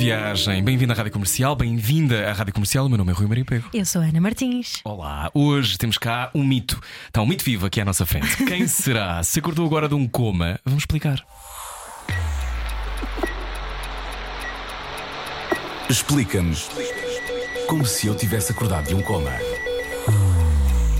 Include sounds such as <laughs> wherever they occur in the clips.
Boa viagem, bem-vindo à Rádio Comercial, bem-vinda à Rádio Comercial. O meu nome é Rui Maria Pego. Eu sou a Ana Martins. Olá, hoje temos cá um mito. Está um mito vivo aqui à nossa frente. <laughs> Quem será? Se acordou agora de um coma, vamos explicar. Explica-nos como se eu tivesse acordado de um coma.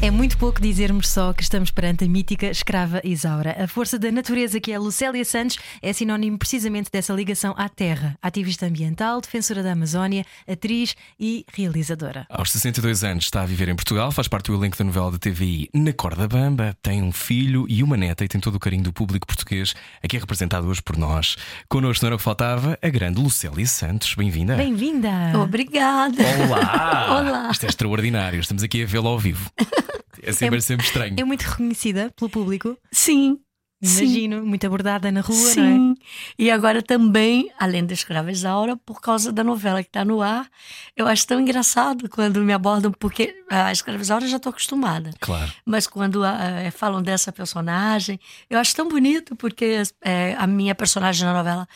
É muito pouco dizermos só que estamos perante a mítica escrava Isaura. A força da natureza, que é Lucélia Santos, é sinónimo precisamente dessa ligação à terra. Ativista ambiental, defensora da Amazónia, atriz e realizadora. Aos 62 anos está a viver em Portugal, faz parte do elenco da novela da TVI Na Corda Bamba, tem um filho e uma neta e tem todo o carinho do público português, aqui é representado hoje por nós. Connosco não era o que faltava, a grande Lucélia Santos. Bem-vinda. Bem-vinda! Obrigada. Olá! Olá. Isto é extraordinário, estamos aqui a vê-lo ao vivo. <laughs> É sempre, É- sempre estranho. É muito reconhecida pelo público, Sim. sim, imagino, muito abordada na rua, não é? Sim. E agora também, além da Escrava Isaura, por causa da novela que está no ar, eu acho tão engraçado quando me abordam, porque a Escrava Isaura eu já estou acostumada. Claro. Mas quando ah, falam dessa personagem, eu acho tão bonito, porque eh, a minha personagem na novela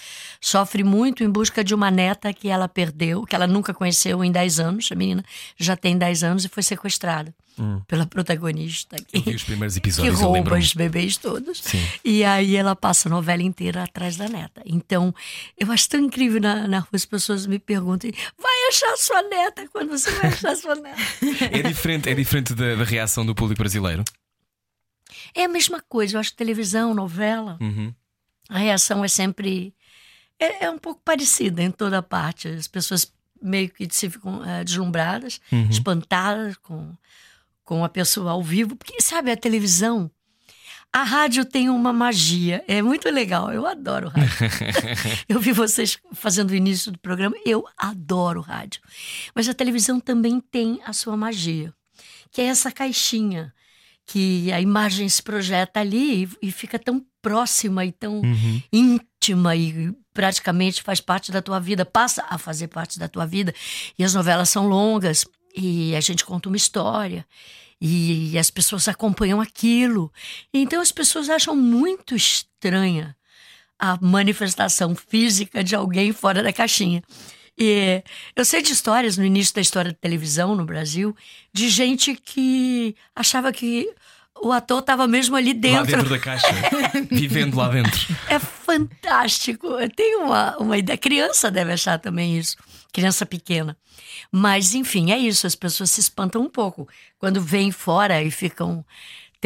sofre muito em busca de uma neta que ela perdeu, que ela nunca conheceu em 10 anos. A menina já tem 10 anos e foi sequestrada pela protagonista. Que, vi os primeiros <laughs> que rouba os bebês todos. Sim. E aí ela passa a novela inteira atrás da neta. Então, eu acho tão incrível na, na rua as pessoas me perguntam: vai achar sua neta quando você vai achar sua neta? <laughs> É diferente, é diferente da, da reação do público brasileiro. É a mesma coisa, eu acho que televisão, novela, Uhum. a reação é sempre. É, é um pouco parecida em toda parte. As pessoas meio que se ficam eh, deslumbradas, Uhum. espantadas com, com a pessoa ao vivo. Porque, sabe, a televisão. A rádio tem uma magia, é muito legal, eu adoro rádio. <laughs> eu vi vocês fazendo o início do programa, eu adoro rádio. Mas a televisão também tem a sua magia, que é essa caixinha, que a imagem se projeta ali e, e fica tão próxima e tão Uhum. íntima e praticamente faz parte da tua vida, passa a fazer parte da tua vida. E as novelas são longas e a gente conta uma história e as pessoas acompanham aquilo. Então as pessoas acham muito estranha a manifestação física de alguém fora da caixinha. E eu sei de histórias no início da história da televisão no Brasil de gente que achava que o ator estava mesmo ali Lá dentro. dentro da caixa, <laughs> vivendo lá dentro. É fantástico. Eu tenho uma, uma ideia. Criança deve achar também isso. Criança pequena. Mas, enfim, é isso. As pessoas se espantam um pouco quando vêm fora e ficam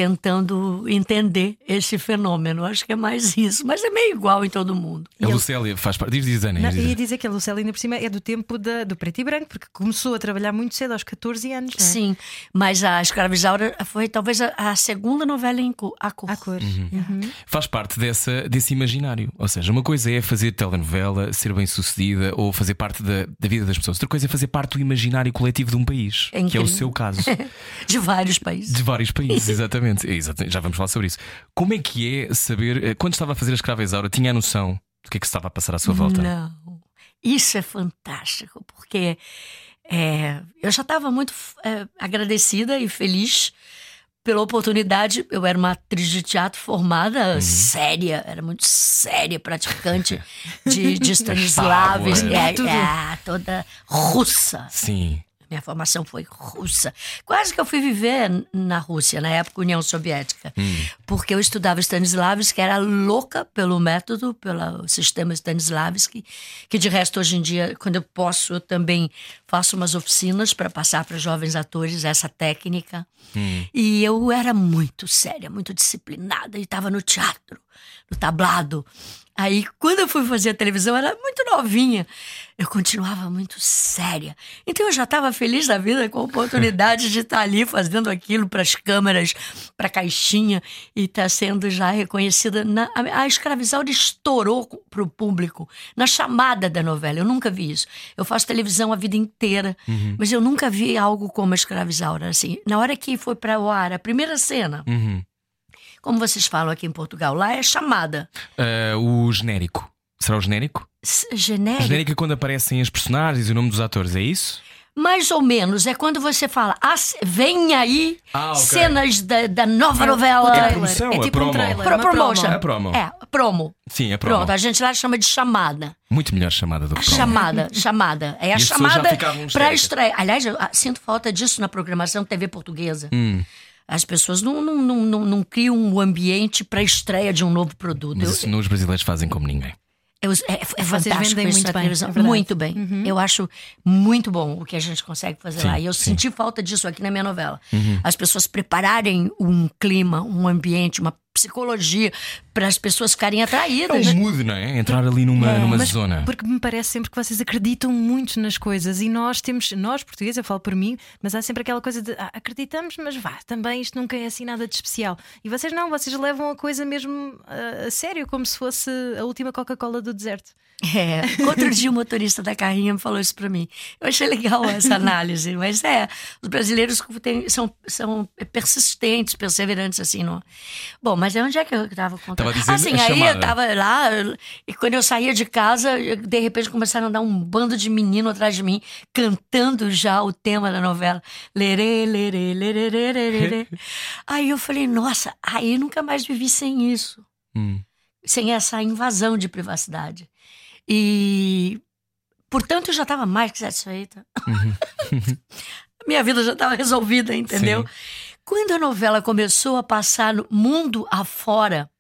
tentando entender esse fenômeno. Acho que é mais isso. Mas é meio igual em todo mundo. A Lucélia faz parte. Diz, diz, Ana. Não, dizer. ia dizer que a Lucélia, ainda por cima, é do tempo da- do preto e branco, porque começou a trabalhar muito cedo, aos 14 anos. é? Sim, mas a Escrava Isaura foi talvez a, a segunda novela em cor, a cor. À cor. Uhum. Uhum. Faz parte dessa, desse imaginário. Ou seja, uma coisa é fazer telenovela, ser bem sucedida ou fazer parte da, da vida das pessoas. Outra coisa é fazer parte do imaginário coletivo de um país, É que é o seu caso. <laughs> De vários países. De vários países, exatamente. <laughs> É, exatamente. Já vamos falar sobre isso. Como é que é saber, eh, quando estava a fazer a escrava Isaura, tinha a noção do que é que estava a passar à sua volta? Não. Isso é fantástico, porque é, eu já estava muito é, agradecida e feliz pela oportunidade. Eu era uma atriz de teatro formada, Uhum. séria, era muito séria, praticante <laughs> de, de Stanislavski, Estável, é, é, toda russa. Sim. Minha formação foi russa. Quase que eu fui viver na Rússia, na época União Soviética. Porque eu estudava Stanislavski, era louca pelo método, pelo sistema Stanislavski, que de resto hoje em dia, quando eu posso, eu também faço umas oficinas para passar para jovens atores essa técnica. E eu era muito séria, muito disciplinada, e estava no teatro, no tablado. Aí, quando eu fui fazer a televisão, era muito novinha. Eu continuava muito séria. Então, eu já estava feliz da vida com a oportunidade de estar ali fazendo aquilo para as câmeras, para a caixinha, e estar sendo já reconhecida. Na, a, Escravizaura estourou para o público na chamada da novela. Eu nunca vi isso. Eu faço televisão a vida inteira, mas eu nunca vi algo como a Escravizaura. Assim, na hora que foi para o ar, a primeira cena. Uhum. Como vocês falam aqui em Portugal, lá é chamada. Ah, o genérico. Será o genérico? S- O Genérico. genérico é quando aparecem as personagens e o nome dos atores, é isso? Mais ou menos. É quando você fala, ah, vem aí Ah, ok. cenas da, da nova novela. É a promoção, é a tipo promo. um trailer, Pro- promo. promotion. A promo. É, promo. Sim, é promo. Pronto, a gente lá chama de chamada. Muito melhor chamada do que promo. Chamada, chamada. É a pessoas já chamada para estreia. Aliás, eu ah, sinto falta disso na programação TV portuguesa. Hum. As pessoas não, não, não, não, não criam um ambiente para estreia de um novo produto. Mas Eu- isso nos brasileiros fazem como ninguém. Eu- é, é fantástico vendem isso muito bem, é muito bem. Eu acho muito bom o que a gente consegue fazer Sim, lá. E eu sim. senti falta disso aqui na minha novela. As pessoas prepararem um clima, um ambiente, uma psicologia para as pessoas ficarem É atraídas. um mood, não é? Entrar ali numa, numa Mas zona. Porque me parece sempre que vocês acreditam muito nas coisas e nós temos, nós portugueses, eu falo por mim, mas há sempre aquela coisa de ah, acreditamos, mas vá, também isto nunca é assim nada de especial. E vocês não, vocês levam a coisa mesmo ah, a sério, como se fosse a última Coca-Cola do deserto. É, <laughs> outro dia o motorista da carrinha me falou isso pra mim. Eu achei legal essa análise, mas é, os brasileiros têm- são, são persistentes, perseverantes, assim, não. Bom, mas onde é que eu tava contando? Tava dizendo assim, aí eu tava lá, e quando eu saía de casa, eu- de repente começaram a dar um bando de menino atrás de mim, cantando já o tema da novela. Lerê, lerê, lerê, lerê, lerê. <laughs> Aí eu falei, nossa, aí eu nunca mais vivi sem isso Hum. sem essa invasão de privacidade. E, portanto, eu já estava mais que satisfeita. <laughs> Minha vida já estava resolvida, entendeu? Sim. Quando a novela começou a passar no mundo afora,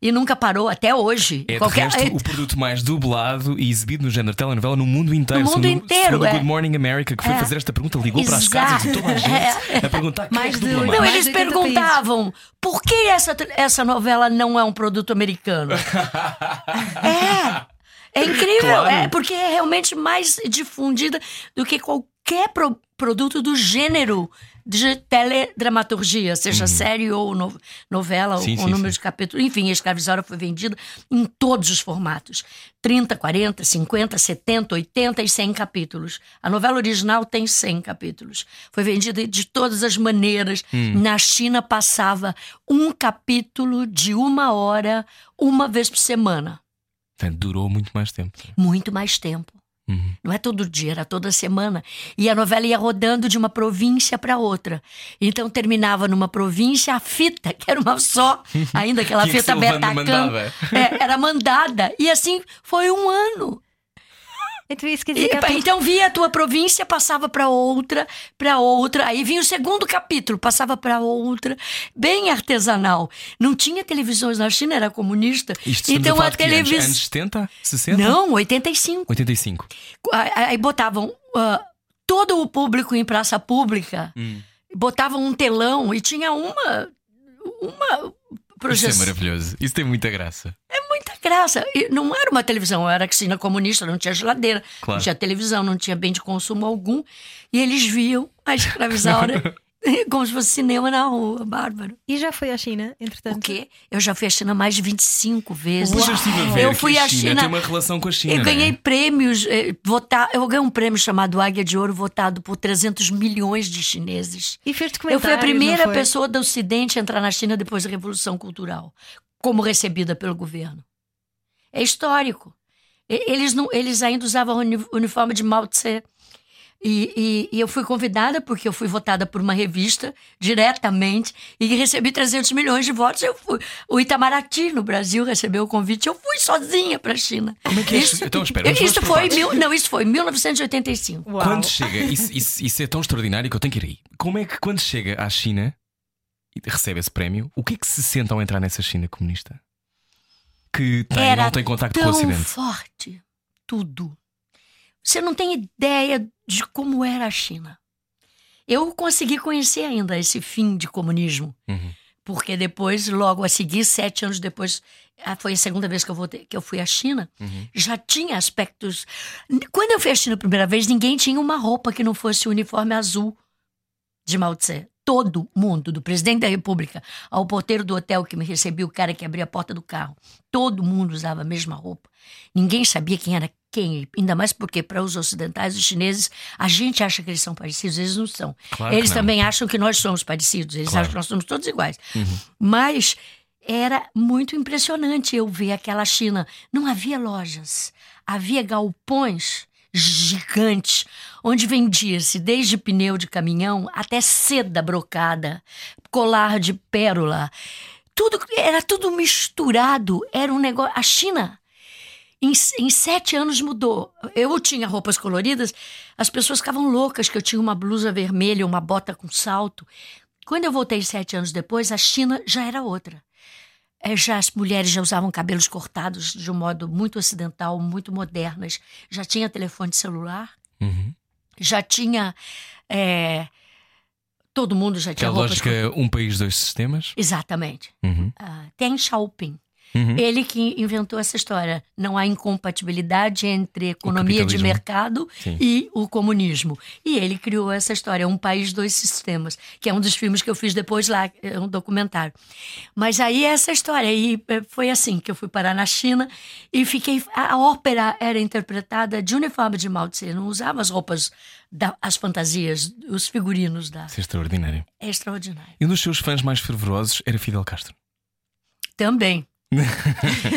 e nunca parou até hoje. É de qualquer- resto o produto mais dublado e exibido no género telenovela no mundo inteiro. No mundo Segundo- inteiro, segundo é. Good Morning America, que foi É. fazer esta pergunta, ligou para as Exato. casas de toda a <laughs> gente a perguntar quem Mais é que de dubla oito- mais. Não, eles de 80 perguntavam por que essa, essa novela não é um produto americano? <laughs> é. É incrível, Claro. é porque é realmente mais difundida do que qualquer pro- produto do gênero de teledramaturgia, seja série ou no- novela, Sim, ou sim, número sim. de capítulos. Enfim, a Escravizora foi vendida em todos os formatos: 30, 40, 50, 70, 80 e 100 capítulos. A novela original tem 100 capítulos. Foi vendida de todas as maneiras. Hum. Na China passava um capítulo de uma hora, uma vez por semana. Portanto, durou muito mais tempo. Muito mais tempo. Uhum. Não é todo dia, era toda semana. E a novela ia rodando de uma província para outra. Então terminava numa província, a fita, que era uma só, <laughs> ainda aquela fita Betacam, é, era mandada. E assim foi um ano. Então isso quer dizer E, que então via a tua província, passava para outra, para outra. Aí vinha o segundo capítulo, passava para outra, bem artesanal. Não tinha televisões na China, era comunista. Isto então a que anos? televisão. Anos 70? 60? Não, 85. 85. Aí aí botavam ah, todo o público em praça pública, Hum. botavam um telão e tinha uma. Uma Isso é projeção. maravilhoso. Isso tem muita graça. muita graça. E não era uma televisão, era Cristina comunista, não tinha geladeira, Claro. não tinha televisão, não tinha bem de consumo algum. E eles viam a escravizaura <laughs> como se fosse cinema na rua, bárbaro. E já foi à China, entretanto. O quê? Eu já fui à China mais de 25 vezes. Mas eu Eu que fui a à China, China. tem uma relação com a China. Eu não é? ganhei prêmios, eh, votar, eu ganhei um prêmio chamado Águia de Ouro, votado por 300 milhões de chineses. E fez Eu documentários, fui a primeira pessoa do Ocidente a entrar na China depois da Revolução Cultural, como recebida pelo governo. É histórico. Eles, não, eles ainda usavam o uni- uniforme de Mao Tse. E, e- e eu fui convidada, porque eu fui votada por uma revista diretamente e recebi 300 milhões de votos. Eu fui. O Itamaraty, no Brasil, recebeu o convite. Eu fui sozinha para a China. Como é que é isso? Então, espera, isso foi mil, Não, isso foi em 1985. Uau. Quando chega, isso, isso- isso é tão extraordinário que eu tenho que ir aí. Como é que quando chega à China e recebe esse prémio, o que é que se sente ao entrar nessa China comunista? Que tem, Era não tem contacto com o Ocidente. forte tudo. Você não tem ideia de como era a China. Eu consegui conhecer ainda esse fim de comunismo, Uhum. porque depois, logo a seguir, sete anos depois, foi a segunda vez que eu, voltei, que eu fui à China, Uhum. já tinha aspectos. Quando eu fui à China a primeira vez, ninguém tinha uma roupa que não fosse o uniforme azul de Mao Tse. Todo mundo, do presidente da República ao porteiro do hotel que me recebia, o cara que abria a porta do carro, todo mundo usava a mesma roupa. Ninguém sabia quem era quem? Ainda mais porque, para os ocidentais, os chineses, a gente acha que eles são parecidos, eles não são. Claro eles não. também acham que nós somos parecidos, eles Claro. acham que nós somos todos iguais. Uhum. Mas era muito impressionante eu ver aquela China. Não havia lojas, havia galpões gigantes, onde vendia-se desde pneu de caminhão até seda brocada, colar de pérola. Tudo era tudo misturado, era um negócio. A China em, em sete anos mudou. Eu tinha roupas coloridas, as pessoas ficavam loucas que eu tinha uma blusa vermelha, uma bota com salto. Quando eu voltei sete anos depois, a China já era outra. É, já as mulheres já usavam cabelos cortados de um modo muito ocidental, muito modernas. Já tinha telefone celular, Uhum. já tinha. é, todo mundo já Que tinha é a lógica um país, dois sistemas. Exatamente. Uhum. Ah, Deng Xiaoping. Uhum. Ele que inventou essa história. Não há incompatibilidade entre economia de mercado Sim. e o comunismo. E ele criou essa história, Um País, Dois Sistemas, que é um dos filmes que eu fiz depois lá, é um documentário. Mas aí essa história, e eh, foi assim que eu fui parar na China e fiquei. A ópera era interpretada de uniforme de Mao Tse, não usava as roupas, da, as fantasias, os figurinos da. Isso é extraordinário. É extraordinário. E um dos seus fãs mais fervorosos era Fidel Castro. Também.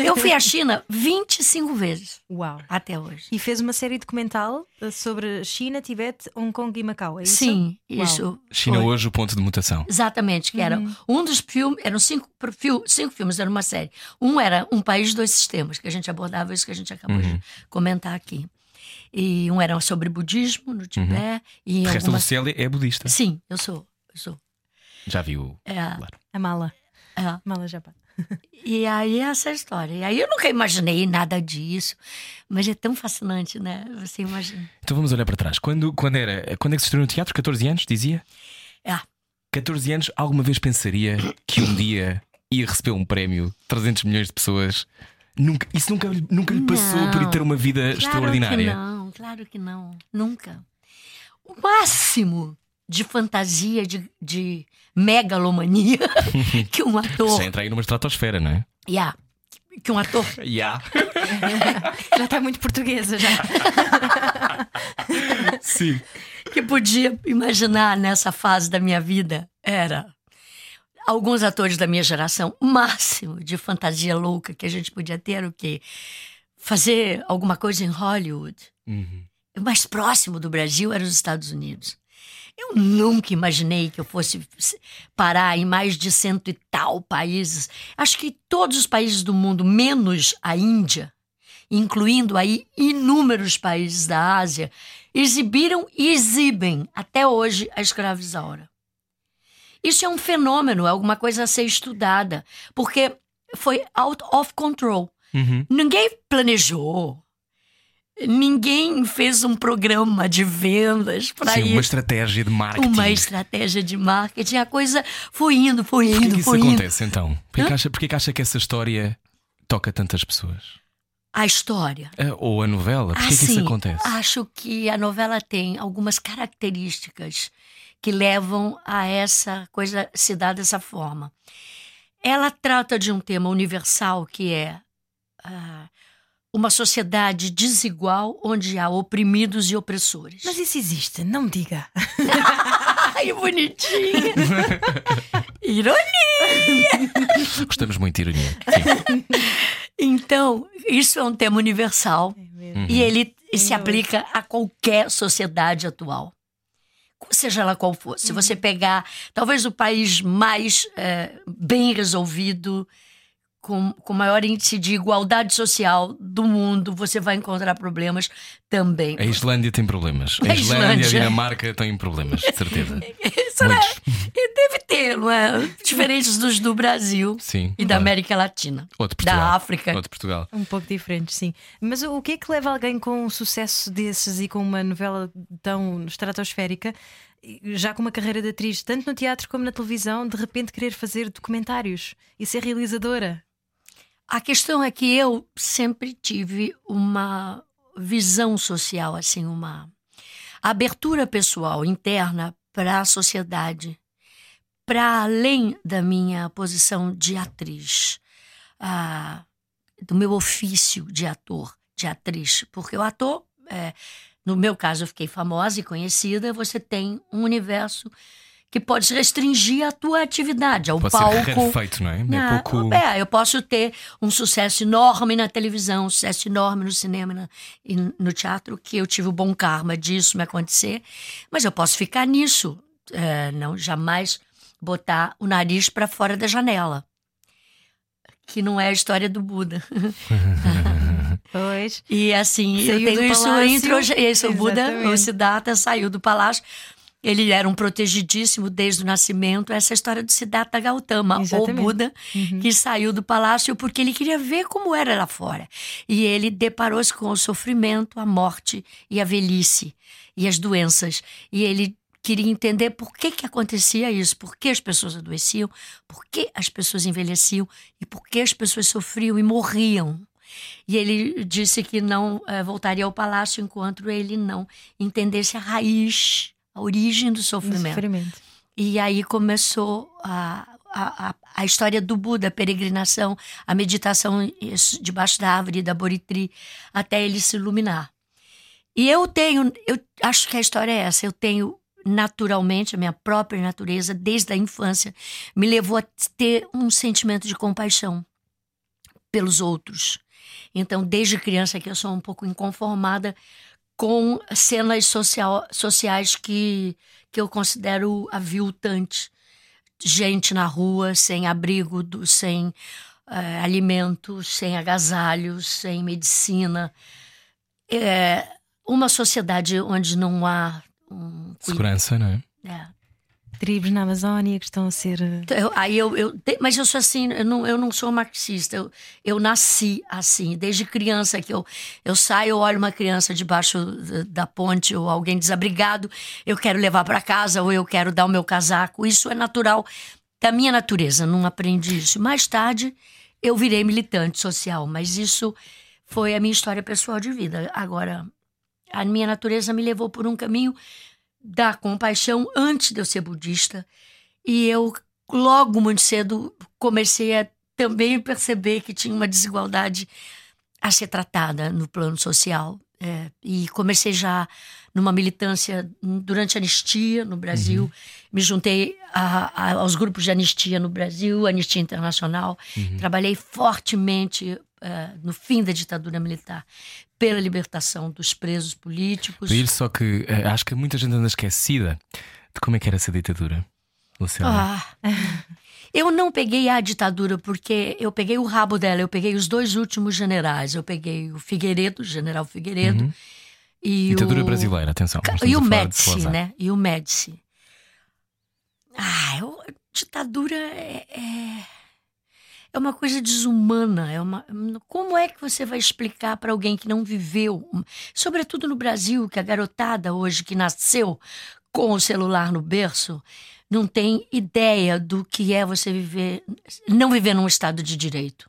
Eu fui à China 25 vezes Uau. até hoje. E fez uma série documental eh, sobre China, Tibete, Hong Kong e Macau, é isso? Sim, Uau. isso. China foi. hoje, o ponto de mutação. Exatamente, que era um dos filmes, eram cinco, cinco filmes, era uma série. Um era Um País, Dois Sistemas, que a gente abordava isso que a gente acabou de comentar aqui. E um era sobre budismo no Tibete. E O resto algumas... Lucélia é budista. Sim, eu sou. Eu sou. Já viu? É, Claro. A mala. é. A mala já pá. E aí essa história. E aí eu nunca imaginei nada disso. Mas é tão fascinante, né? Você imagina. Então vamos olhar para trás. Quando, quando, era, quando é que se estreou no teatro? 14 anos, dizia? É. 14 anos, alguma vez pensaria que um dia ia receber um prémio, 300 milhões de pessoas? Nunca, isso nunca, lhe- nunca lhe passou Não. por lhe ter uma vida Claro extraordinária? que não, claro que não. Nunca. O máximo de fantasia, de, de megalomania <laughs> que um ator. Já entra aí numa estratosfera, não é? Yeah, que um ator. <laughs> <laughs> Já. Já está muito portuguesa já. Sim. que podia imaginar nessa fase da minha vida era alguns atores da minha geração, o máximo de fantasia louca que a gente podia ter o quê? Fazer alguma coisa em Hollywood. Uhum. O mais próximo do Brasil era os Estados Unidos. Eu nunca imaginei que eu fosse parar em mais de cento e tal países. Acho que todos os países do mundo, menos a Índia, incluindo aí inúmeros países da Ásia, exibiram e exibem até hoje a escravizaura. Isso é um fenômeno, é alguma coisa a ser estudada, porque foi out of control. Uhum. Ninguém planejou. Ninguém fez um programa de vendas para Sim, uma isso. estratégia de marketing. Uma estratégia de marketing. A coisa foi indo, foi Porquê indo, que isso foi indo. acontece então? Porquê que, acha, porquê que acha que essa história toca tantas pessoas? A história. Ah, Ou a novela? Porquê que isso Assim, acontece? Acho que a novela tem algumas características que levam a essa coisa se dar dessa forma. Ela trata de um tema universal que é ah, uma sociedade desigual onde há oprimidos e opressores. Mas isso existe, não diga. <laughs> Ai, bonitinha! <laughs> Ironia! Gostamos muito de ironia. Sim. Então, isso é um tema universal Uhum. e ele se aplica a qualquer sociedade atual. Seja ela qual for. Se você pegar, talvez o país mais eh, bem resolvido, com, com maior índice de igualdade social do mundo, você vai encontrar problemas também. A Islândia tem problemas. A A Islândia, a Islândia. Dinamarca têm problemas, de certeza. <laughs> Será? E deve ter, não é? Diferentes dos do Brasil Sim. e da. América Latina. Ou de Portugal. Da África. Ou de Portugal. Um pouco diferente, sim. Mas o que é que leva alguém com um sucesso desses e com uma novela tão estratosférica, já com uma carreira de atriz, tanto no teatro como na televisão, de repente querer fazer documentários e ser realizadora? A questão é que eu sempre tive uma visão social, assim, uma abertura pessoal interna para a sociedade, para além da minha posição de atriz, do meu ofício de ator. de atriz, porque o ator, é, no meu caso, eu fiquei famosa e conhecida, você tem um universo que pode restringir a tua atividade, ao Pode palco. ser rarefeito, não é? É Ah, pouco. é, eu posso ter um sucesso enorme na televisão, um sucesso enorme no cinema na- e no teatro, que eu tive o bom karma disso me acontecer, mas eu posso ficar nisso, é, não jamais botar o nariz para fora da janela, que não é a história do Buda. <laughs> Pois. E assim, Saiu eu tenho isso palácio. entre esse, o Buda, o Siddhartha saiu do palácio. Ele era um protegidíssimo desde o nascimento. Essa é história do Siddhartha Gautama, Exatamente. o Buda, Uhum. que saiu do palácio porque ele queria ver como era lá fora. E ele deparou-se com o sofrimento, a morte e a velhice e as doenças. E ele queria entender por que, que acontecia isso, por que as pessoas adoeciam, por que as pessoas envelheciam e por que as pessoas sofriam e morriam. E ele disse que não eh, voltaria ao palácio enquanto ele não entendesse a raiz, a origem do sofrimento. sofrimento. E aí começou a, a, a, a história do Buda, a peregrinação, a meditação debaixo da árvore da Boritri, até ele se iluminar. E eu tenho, eu acho que a história é essa, eu tenho naturalmente, a minha própria natureza, desde a infância, me levou a ter um sentimento de compaixão pelos outros. Então, desde criança que eu sou um pouco inconformada com cenas social, sociais que, que eu considero aviltantes. Gente na rua, sem abrigo, do- sem eh, alimento, sem agasalho, sem medicina. É uma sociedade onde não há um. Segurança, não é? É. Tribos na Amazónia que estão a ser. eh, Eu- aí eu, eu mas eu sou assim, eu não, eu não sou marxista. Eu, eu nasci assim, desde criança que eu, eu saio, eu olho uma criança debaixo da ponte ou alguém desabrigado, eu quero levar para casa ou eu quero dar o meu casaco. Isso é natural da minha natureza, não aprendi isso. Mais tarde eu virei militante social, mas isso foi a minha história pessoal de vida. Agora, a minha natureza me levou por um caminho da compaixão antes de eu ser budista. E eu, logo muito cedo, comecei a também perceber que tinha uma desigualdade a ser tratada no plano social. É, e comecei já numa militância durante a anistia no Brasil. Me juntei a- a- aos grupos de anistia no Brasil, Anistia Internacional. Trabalhei fortemente é, no fim da ditadura militar pela libertação dos presos políticos. Isso, só que eh, acho que muita gente anda esquecida de como é que era essa ditadura. Luciana. Ah, eu não peguei a ditadura porque eu peguei o rabo dela, eu peguei os dois últimos generais. Eu peguei o Figueiredo, o general Figueiredo, e ditadura o... brasileira, atenção. E o Médici, né? E o Médici. Ah, eu- ditadura é, é, é uma coisa desumana. É uma, como é que você vai explicar para alguém que não viveu, sobretudo no Brasil, que a garotada hoje que nasceu com o celular no berço não tem ideia do que é você viver, não viver num estado de direito.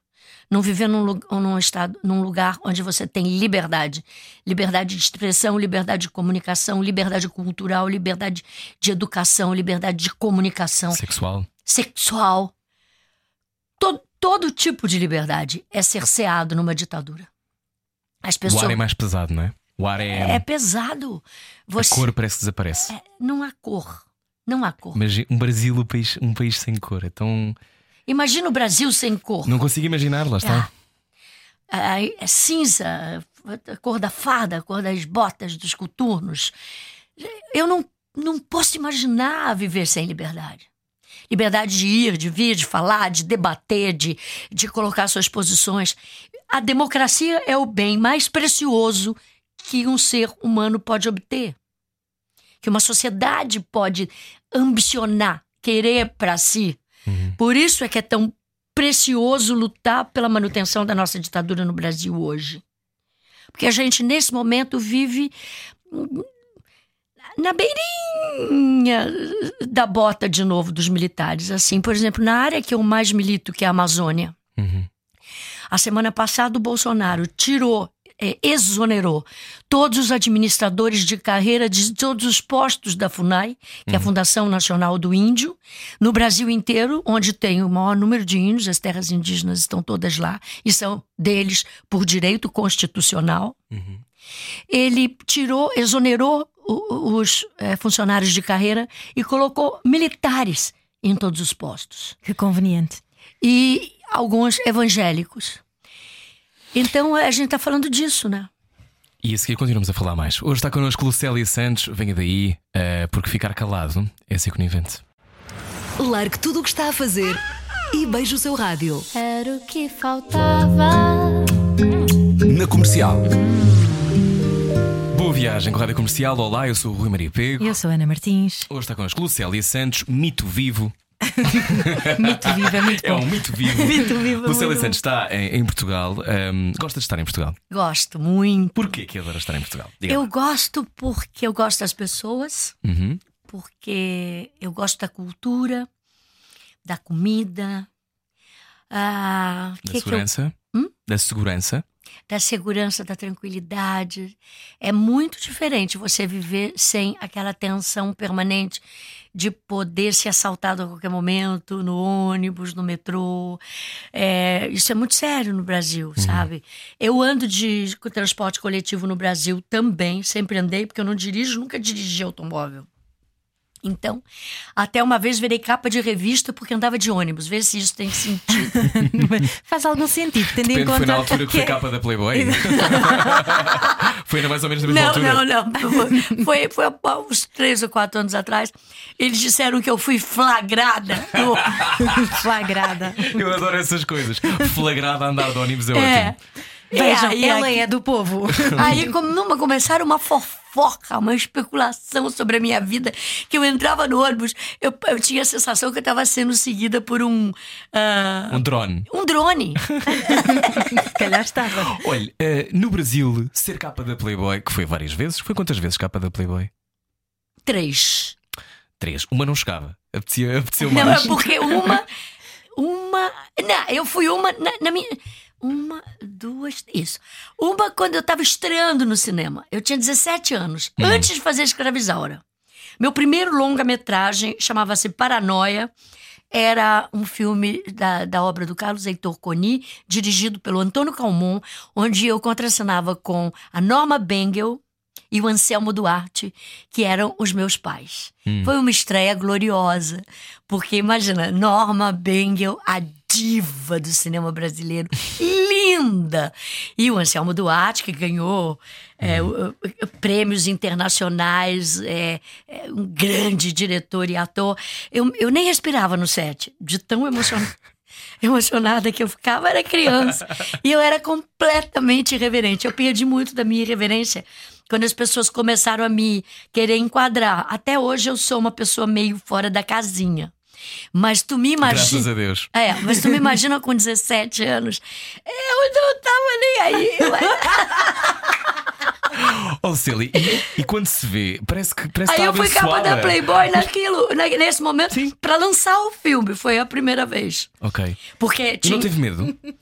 Não viver num, num, estado, num lugar onde você tem liberdade. Liberdade de expressão, liberdade de comunicação, liberdade cultural, liberdade de educação, liberdade de comunicação Sexual. sexual. Todo, tipo de liberdade é cerceado numa ditadura. As O pessoas. ar é mais pesado, não é? O ar é. É pesado. a Você, cor parece que desaparece. é, não há cor. Não há cor. Mas um Brasil, um país, um país sem cor. Então. Imagina o Brasil sem cor. Não consigo imaginar, lá está. Ah, é cinza, a cor da farda, a cor das botas, dos coturnos. Eu não, não posso imaginar viver sem liberdade. Liberdade de ir, de vir, de falar, de debater, de, de colocar suas posições. A democracia é o bem mais precioso que um ser humano pode obter. Que uma sociedade pode ambicionar, querer para si. Por isso é que é tão precioso lutar pela manutenção da nossa ditadura no Brasil hoje. Porque a gente, nesse momento, vive na beirinha da bota de novo dos militares. Assim, por exemplo, na área que eu mais milito, que é a Amazônia. Uhum. A semana passada, o Bolsonaro tirou é, exonerou todos os administradores de carreira de todos os postos da FUNAI, que é a Fundação Nacional do Índio, no Brasil inteiro, onde tem o maior número de índios, as terras indígenas estão todas lá e são deles por direito constitucional. Ele tirou, exonerou os eh, funcionários de carreira e colocou militares em todos os postos Que conveniente. e alguns evangélicos. Então a gente está falando disso, né? E a seguir continuamos a falar mais. Hoje está connosco Lucélia Santos, venha daí, eh, porque ficar calado é ser conivente. Largue tudo o que está a fazer e beije o seu rádio. Era o que faltava. Na comercial. Viagem com a Rádio Comercial. Olá, eu sou o Rui Maria Pego. Eu sou Ana Martins. Hoje está connosco Lucélia Santos, mito vivo. <laughs> Mito vivo, é muito É bom. um mito vivo. <laughs> Mito vivo, é Lucélia muito Santos está em, em Portugal. Ahm, gosta de estar em Portugal? Gosto muito. Porquê que adora estar em Portugal? Diga Eu lá. gosto porque eu gosto das pessoas, Uhum. porque eu gosto da cultura, da comida, ah, Da que que eu- segurança? Hum? Da segurança? da segurança, da tranquilidade. É muito diferente você viver sem aquela tensão permanente de poder ser assaltado a qualquer momento, no ônibus, no metrô. É, isso é muito sério no Brasil, sabe? Eu ando de transporte coletivo no Brasil também, sempre andei, porque eu não dirijo, nunca dirigi automóvel. Então, até uma vez virei capa de revista porque andava de ônibus. Vê se isso tem sentido. <laughs> Faz algum sentido, tendo em Depende, conta. foi na altura que foi é- capa da Playboy. <laughs> foi ainda mais ou menos na mesma Não, altura. não, não. Foi, foi há uns três ou quatro anos atrás. Eles disseram que eu fui flagrada. no- <laughs> Flagrada. Eu adoro essas coisas. Flagrada a andar de ônibus é, É. ótimo. Vejam, aí, ela aqui- é do povo. <laughs> Aí como numa, começaram uma fofoca, uma especulação sobre a minha vida, que eu entrava no ônibus, eu, eu tinha a sensação que eu estava sendo seguida por um. ah, Um drone. um drone. <laughs> Se calhar estava. Olha, eh, no Brasil, ser capa da Playboy, que foi várias vezes, foi quantas vezes capa da Playboy? Três. Três. Uma não chegava. Apetecia, apeteceu Não, mais. é porque uma. Uma. Não, eu fui uma na, na minha. Uma, duas, isso. Uma quando eu estava estreando no cinema. Eu tinha 17 anos, antes de fazer Escravizaura. Meu primeiro longa-metragem chamava-se Paranoia. Era um filme da, da obra do Carlos Heitor Coni, dirigido pelo Antônio Calmon, onde eu contracenava com a Norma Bengel e o Anselmo Duarte, que eram os meus pais. Foi uma estreia gloriosa, porque imagina, Norma Bengel, a diva do cinema brasileiro, <laughs> linda! E o Anselmo Duarte, que ganhou é, o- prêmios internacionais, é, é um grande diretor e ator. Eu, eu nem respirava no set, de tão emocionada. <laughs> Emocionada que eu ficava, era criança. E eu era completamente irreverente. Eu perdi muito da minha irreverência quando as pessoas começaram a me querer enquadrar. Até hoje eu sou uma pessoa meio fora da casinha. Mas tu me Graças imagina. a Deus. É, mas tu me imagina com 17 anos. Eu não tava nem aí. Era- <laughs> Oh, Célia, e, e quando se vê, parece que parece que Aí está eu fui capa abençoada. da Playboy naquilo, na- nesse momento, Sim. pra lançar o filme. Foi a primeira vez. Ok. Porque E tinha. não teve medo? <laughs>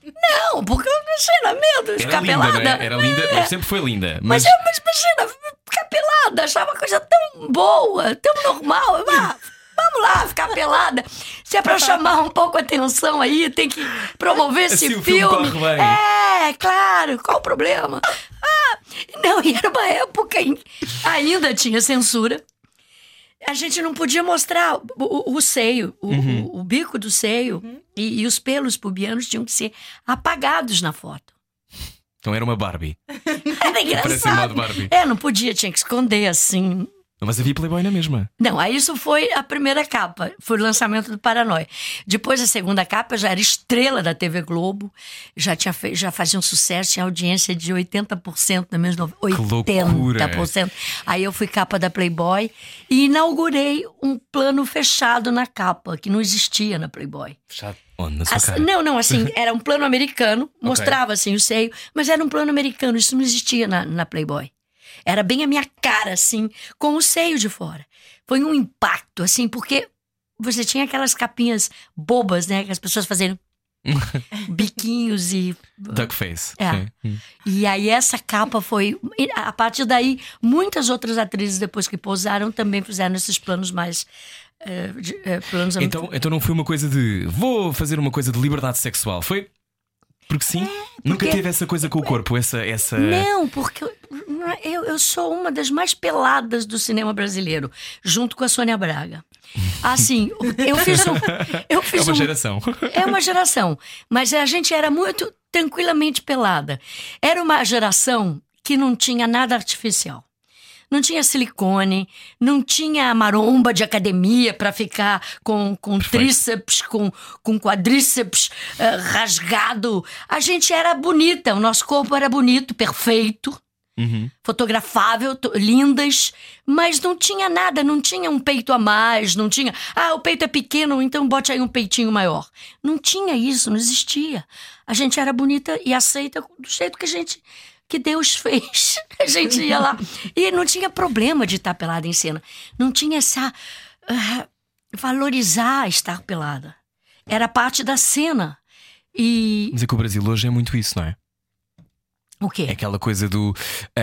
Não, porque tinha medo de Era ficar linda, pelada. não é? Era linda, mas sempre foi linda. Mas, Mas, mas imagina, ficar pelada, achava uma coisa tão boa, tão normal. Ah, vamos lá, ficar pelada. Se é pra chamar um pouco a atenção aí, tem que promover esse Assim o filme bem. É, claro, qual o problema? Ah, não, e era uma época em ainda tinha censura. A gente não podia mostrar o, o- o seio, o, Uhum. o- o bico do seio e, e os pelos pubianos tinham que ser apagados na foto. então era uma Barbie. Era engraçado. Barbie. É, não podia, tinha que esconder assim. Mas havia Playboy na mesma. Não, aí isso foi a primeira capa, foi o lançamento do Paranoia. Depois a segunda capa eu já era estrela da TV Globo, já tinha fe- já fazia um sucesso, tinha audiência de 80% na mesma loucura. 80%. Aí eu fui capa da Playboy e inaugurei um plano fechado na capa que não existia na Playboy. Fechado. Onde? Na sua Assim- não, não, assim, <laughs> era um plano americano, mostrava assim o seio, mas era um plano americano, isso não existia na, na Playboy. Era bem a minha cara, assim, com o seio de fora. Foi um impacto, assim, porque você tinha aquelas capinhas bobas, né, que as pessoas faziam. <laughs> biquinhos e. Duckface. É. Sim. E aí essa capa foi. A partir daí, muitas outras atrizes, depois que pousaram, também fizeram esses planos mais. eh, de- eh, planos Então, então não foi uma coisa de vou fazer uma coisa de liberdade sexual. Foi porque sim? Nunca porque- teve essa coisa com o corpo, essa. essa... Não, porque eu, eu, eu sou uma das mais peladas do cinema brasileiro, junto com a Sônia Braga. Assim, eu fiz um. Eu É fiz uma um, geração. É uma geração. Mas a gente era muito tranquilamente pelada. Era uma geração que não tinha nada artificial. Não tinha silicone, não tinha maromba de academia para ficar com, com tríceps, com, com quadríceps eh, rasgado. A gente era bonita, o nosso corpo era bonito, perfeito Uhum. fotografável, lindas, mas não tinha nada, não tinha um peito a mais, não tinha, ah, o peito é pequeno, então bote aí um peitinho maior. Não tinha isso, não existia. A gente era bonita e aceita do jeito que a gente que Deus <laughs> fez. A gente ia lá e não tinha problema de estar pelada em cena. Não tinha essa ah, valorizar estar pelada. Era parte da cena. E Mas é que o Brasil hoje é muito isso, não é? O quê? É aquela coisa do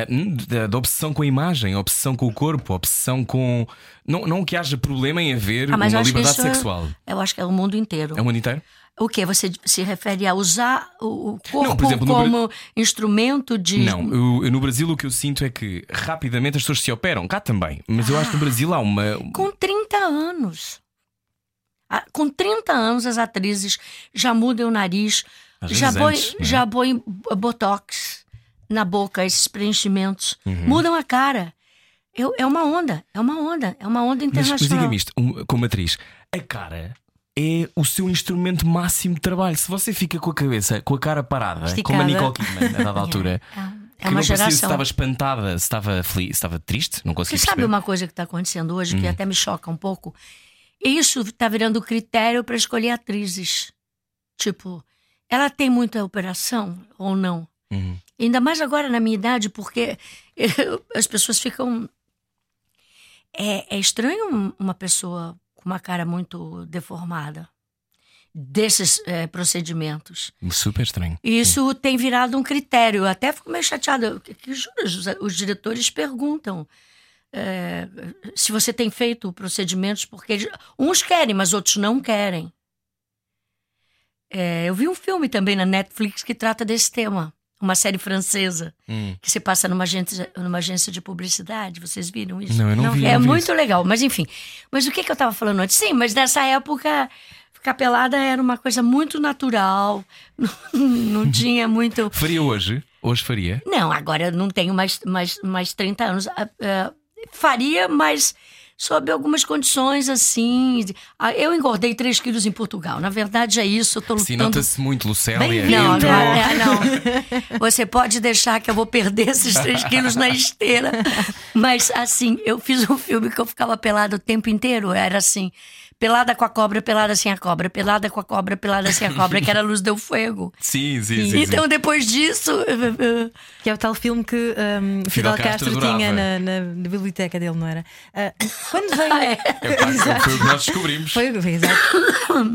hum, da, da obsessão com a imagem, obsessão com o corpo, a obsessão com. Não, não que haja problema em haver Ah, uma liberdade é- sexual. Eu acho que é o mundo inteiro. É o mundo inteiro? O que? Você se refere a usar o corpo Não, exemplo, como instrumento de. Não, eu- eu no Brasil o que eu sinto é que rapidamente as pessoas se operam, cá também. Mas eu acho que no Brasil há uma. Com 30 anos. Ah, Com 30 anos, as atrizes já mudam o nariz, já antes, né? já põem botox na boca, esses preenchimentos. Uhum. Mudam a cara. Eu, é uma onda, é uma onda, é uma onda Mas, mas internacional. diga-me isto, como atriz, a cara é o seu instrumento máximo de trabalho. Se você fica com a cabeça, com a cara parada, como a Esticada. Nicole Kidman, a dada <laughs> altura, É, é que uma não se estava espantada, se estava feliz, se estava triste, não Você conseguia sabe perceber. uma coisa que está acontecendo hoje Hum. que até me choca um pouco? Isso está virando critério para escolher atrizes. Tipo, ela tem muita operação ou não? Uhum. Ainda mais agora na minha idade, porque as pessoas ficam. É, é estranho um- uma pessoa com uma cara muito deformada desses eh, procedimentos. Super estranho. Isso tem virado um critério. Eu até fico meio chateada. Que, que os, os diretores perguntam é, se você tem feito procedimentos, porque eles- uns querem, mas outros não querem. É, eu vi um filme também na Netflix que trata desse tema. Uma série francesa Hum. que se passa numa agência, numa agência de publicidade. Vocês viram isso? Não, eu não, vi. É não vi muito isso. legal, mas enfim. Mas o que, que eu tava falando antes? Sim, mas nessa época, ficar pelada era uma coisa muito natural. <laughs> Não, não tinha muito. <laughs> Faria hoje? Hoje faria? Não, agora eu não tenho mais, mais, mais 30 anos. Ah, ah, faria, mas sob algumas condições assim. Ah, Eu engordei 3 quilos em Portugal. Na verdade é isso, eu tô lutando. nota-se muito, Lucélia. Não, não, é, não. Você pode deixar que eu vou perder esses 3 quilos na esteira. Mas, assim, eu fiz um filme que eu ficava pelada o tempo inteiro. Era assim: pelada com a cobra, pelada sem a cobra, pelada com a cobra, pelada sem a cobra, que era a luz do fogo. <laughs> Sim, sim, sim. Então, sim. depois disso. Que é o tal filme que um, Fidel Fidel, Castro Castro, tinha na, na- na biblioteca dele, não era? Ah, quando veio. Ah, é. Epá, <laughs> foi o que nós descobrimos. Foi, exato.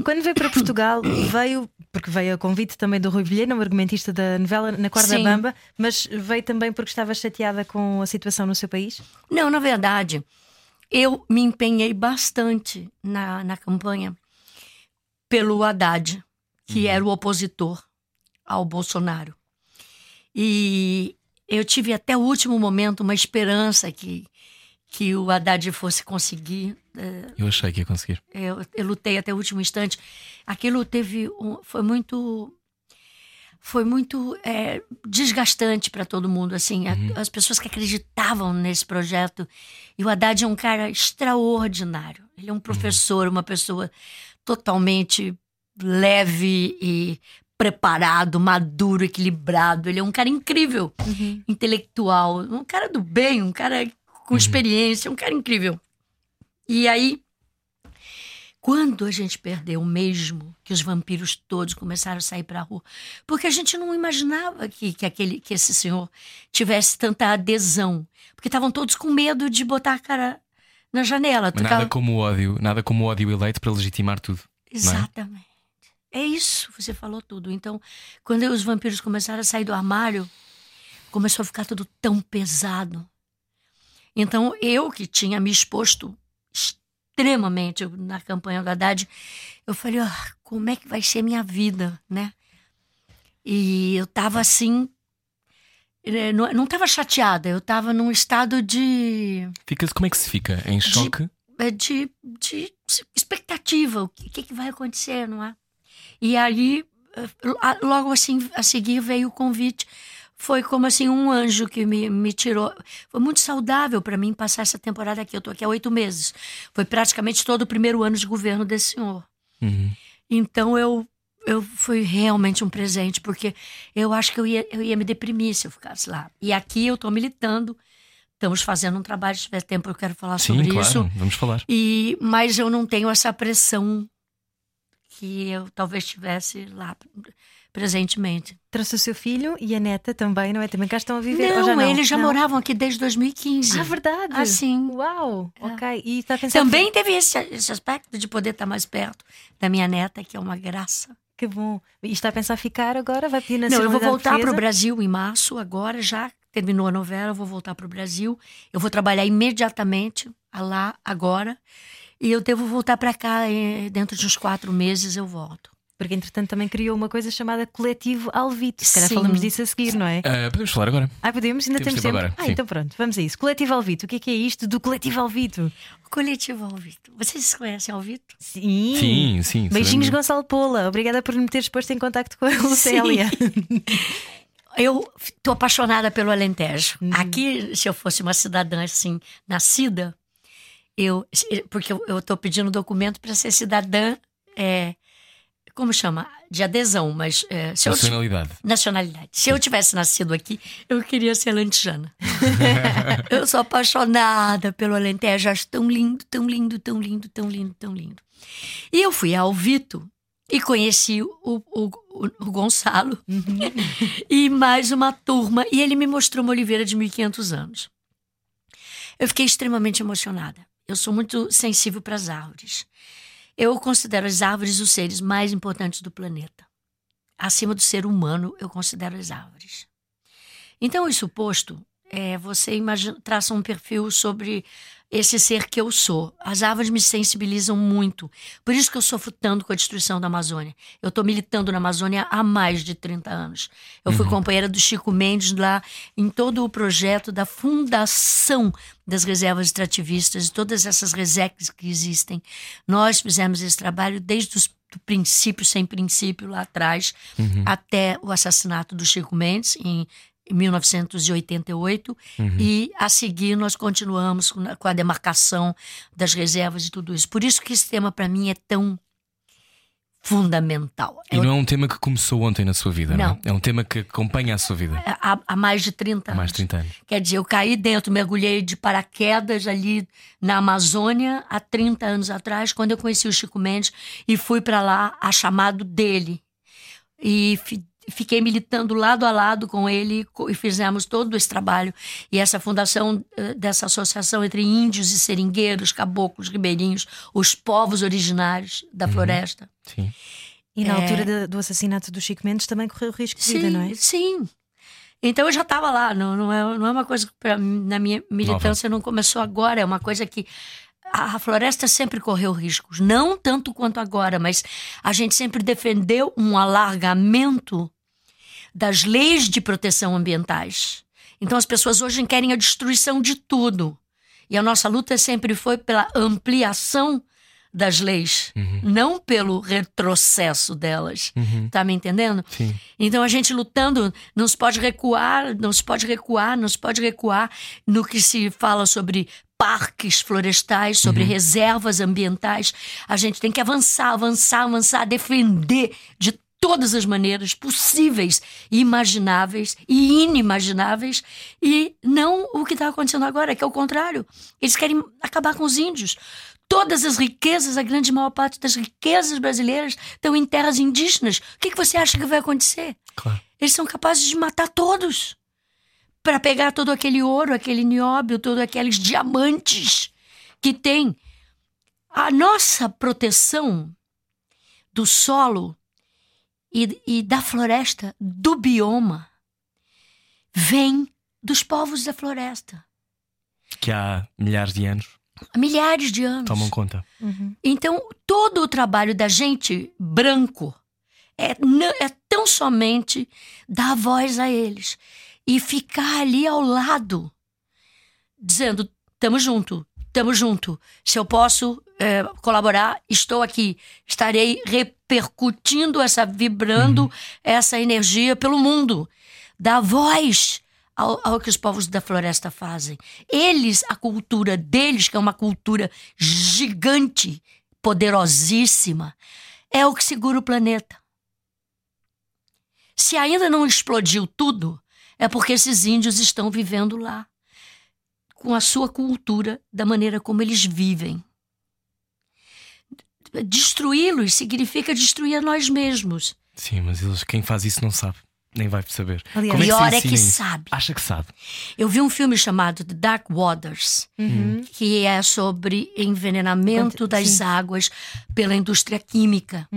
Quando veio para Portugal, veio, porque veio a convite também do Rui Vilhena, o argumentista da novela Na Corda Sim. Bamba, mas veio também porque estava chateada com a situação no seu país. Não, na verdade, eu me empenhei bastante na, na campanha pelo Haddad, que era o opositor ao Bolsonaro. E eu tive até o último momento uma esperança que, que o Haddad fosse conseguir. eh, Eu achei que ia conseguir. eu, eu lutei até o último instante. Aquilo teve um, foi muito foi muito é, desgastante para todo mundo assim A- as pessoas que acreditavam nesse projeto. E o Haddad é um cara extraordinário. Ele é um professor uma pessoa totalmente leve e preparado maduro equilibrado. Ele é um cara incrível intelectual. Um cara do bem um cara com experiência um cara incrível. E aí quando a gente perdeu mesmo, que os vampiros todos começaram a sair para a rua, porque a gente não imaginava que, que, aquele, que esse senhor tivesse tanta adesão, porque estavam todos com medo de botar a cara na janela. Ficava- nada como o ódio, nada como ódio eleito para legitimar tudo. Exatamente. É isso, você falou tudo. Então, quando os vampiros começaram a sair do armário, começou a ficar tudo tão pesado. Então, eu que tinha me exposto extremamente na campanha do Haddad, eu falei, oh, como é que vai ser minha vida, né? E eu tava assim, eh, não, não tava chateada, eu tava num estado de... Fica, como é que se fica? Em choque? De, de, de expectativa, o que, que vai acontecer, não é? E ali, eh, logo assim, a seguir veio o convite foi como assim um anjo que me, me tirou. Foi muito saudável para mim passar essa temporada aqui. Eu estou aqui há oito meses. Foi praticamente todo o primeiro ano de governo desse senhor. Uhum. Então eu eu foi realmente um presente porque eu acho que eu ia, eu ia me deprimir se eu ficasse lá. E aqui eu estou militando. Estamos fazendo um trabalho, se tiver tempo eu quero falar Sim, sobre claro, isso. Vamos falar. E mas eu não tenho essa pressão que eu talvez tivesse lá presentemente. Trouxe o seu filho e a neta também, não é? Também cá estão a viver? Não, já não? eles já não? moravam aqui desde 2015. Ah, verdade? Ah, sim. Uau, É. ok. E está a pensar Também teve esse, esse aspecto de poder estar mais perto da minha neta, que é uma graça. que bom. E está a pensar ficar agora? Vai pedir Não, eu vou nacionalidade voltar para o? Brasil em março, agora já terminou a novela, eu vou voltar para o Brasil. Eu vou trabalhar imediatamente lá, agora. E eu devo voltar para cá eh, dentro de uns quatro meses, eu volto. Porque entretanto também criou uma coisa chamada Coletivo Alvito. Se calhar Sim. falamos disso a seguir, não é? Ah, podemos falar agora? Ah, podemos? Ainda Temos temos, tempo tempo. agora, Ah, sim. então pronto, vamos a isso. Coletivo Alvito, o que é que é isto do Coletivo Alvito? O coletivo Alvito. Vocês conhecem Alvito? Sim. Sim, sim. Beijinhos, sabemos. Gonçalo Pola. Obrigada por me teres posto em contacto com a Lucélia. <laughs> Eu estou apaixonada pelo Alentejo. Uhum. Aqui, se eu fosse uma cidadã assim, nascida, eu. Porque eu estou pedindo documento para ser cidadã. É, como chama? De adesão, mas. É, se eu, Nacionalidade. nacionalidade. Se eu tivesse nascido aqui, eu queria ser lantejana. <laughs> eu sou apaixonada pelo Alentejo, acho tão lindo, tão lindo, tão lindo, tão lindo, tão lindo. E eu fui ao Vito e conheci o, o, o, o Gonçalo <laughs> e mais uma turma, e ele me mostrou uma oliveira de 1500 anos. Eu fiquei extremamente emocionada. Eu sou muito sensível para as árvores. Eu considero as árvores os seres mais importantes do planeta. Acima do ser humano, eu considero as árvores. Então, isso posto, é, você imagina, traça um perfil sobre esse ser que eu sou. As árvores me sensibilizam muito. Por isso que eu sofro tanto com a destruição da Amazônia. Eu estou militando na Amazônia há mais de 30 anos. Eu fui companheira do Chico Mendes lá em todo o projeto da fundação das reservas extrativistas, todas essas resecs que existem. Nós fizemos esse trabalho desde os do princípio, sem princípio, lá atrás, até o assassinato do Chico Mendes, em em 1988, e a seguir nós continuamos com a- demarcação das reservas e tudo isso. Por isso que esse tema, para mim, é tão fundamental. E não é um tema que começou ontem na sua vida, não, Não. é? É um tema que acompanha a sua vida há, há mais de 30 há anos. mais de 30 anos. Quer dizer, eu caí dentro, mergulhei de paraquedas ali na Amazônia há 30 anos atrás, quando eu conheci o Chico Mendes e fui para lá a chamado dele. E fiquei militando lado a lado com ele e fizemos todo esse trabalho. E essa fundação eh, dessa associação entre índios e seringueiros, caboclos, ribeirinhos, os povos originários da floresta. Sim. E na É. altura do assassinato do Chico Mendes também correu risco de vida, sim, não é? Sim. Então eu já estava lá, não, não, é, não é uma coisa que pra na minha militância não começou agora, é uma coisa que a, a floresta sempre correu riscos, não tanto quanto agora, mas a gente sempre defendeu um alargamento das leis de proteção ambientais. Então as pessoas hoje querem a destruição de tudo. E a nossa luta sempre foi pela ampliação das leis, não pelo retrocesso delas. Tá me entendendo? Sim. Então a gente lutando não se pode recuar, não se pode recuar, não se pode recuar no que se fala sobre parques florestais, sobre reservas ambientais. A gente tem que avançar, avançar, avançar, defender de todas as maneiras possíveis, imagináveis e inimagináveis, e não o que está acontecendo agora, que é o contrário. Eles querem acabar com os índios. Todas as riquezas, a grande maior parte das riquezas brasileiras estão em terras indígenas. O que, que você acha que vai acontecer? Claro. Eles são capazes de matar todos para pegar todo aquele ouro, aquele nióbio, todos aqueles diamantes que tem. A nossa proteção do solo e, e da floresta, do bioma, vem dos povos da floresta. Que há milhares de anos Há milhares de anos. tomam conta. Então, todo o trabalho da gente branco é, é tão somente dar voz a eles e ficar ali ao lado, dizendo: tamo junto, tamo junto. Se eu posso é, colaborar, estou aqui. Estarei repercutindo essa, vibrando essa energia pelo mundo. Dar voz ao, ao que os povos da floresta fazem. Eles, a cultura deles, que é uma cultura gigante, poderosíssima, é o que segura o planeta. Se ainda não explodiu tudo, é porque esses índios estão vivendo lá, com a sua cultura, da maneira como eles vivem. Destruí-los significa destruir a nós mesmos. Sim, mas eles, quem faz isso não sabe. Nem vai saber. Aliás, Como é Pior é que sabe. Acha que sabe. Eu vi um filme chamado The Dark Waters, que é sobre envenenamento Sim. das águas pela indústria química.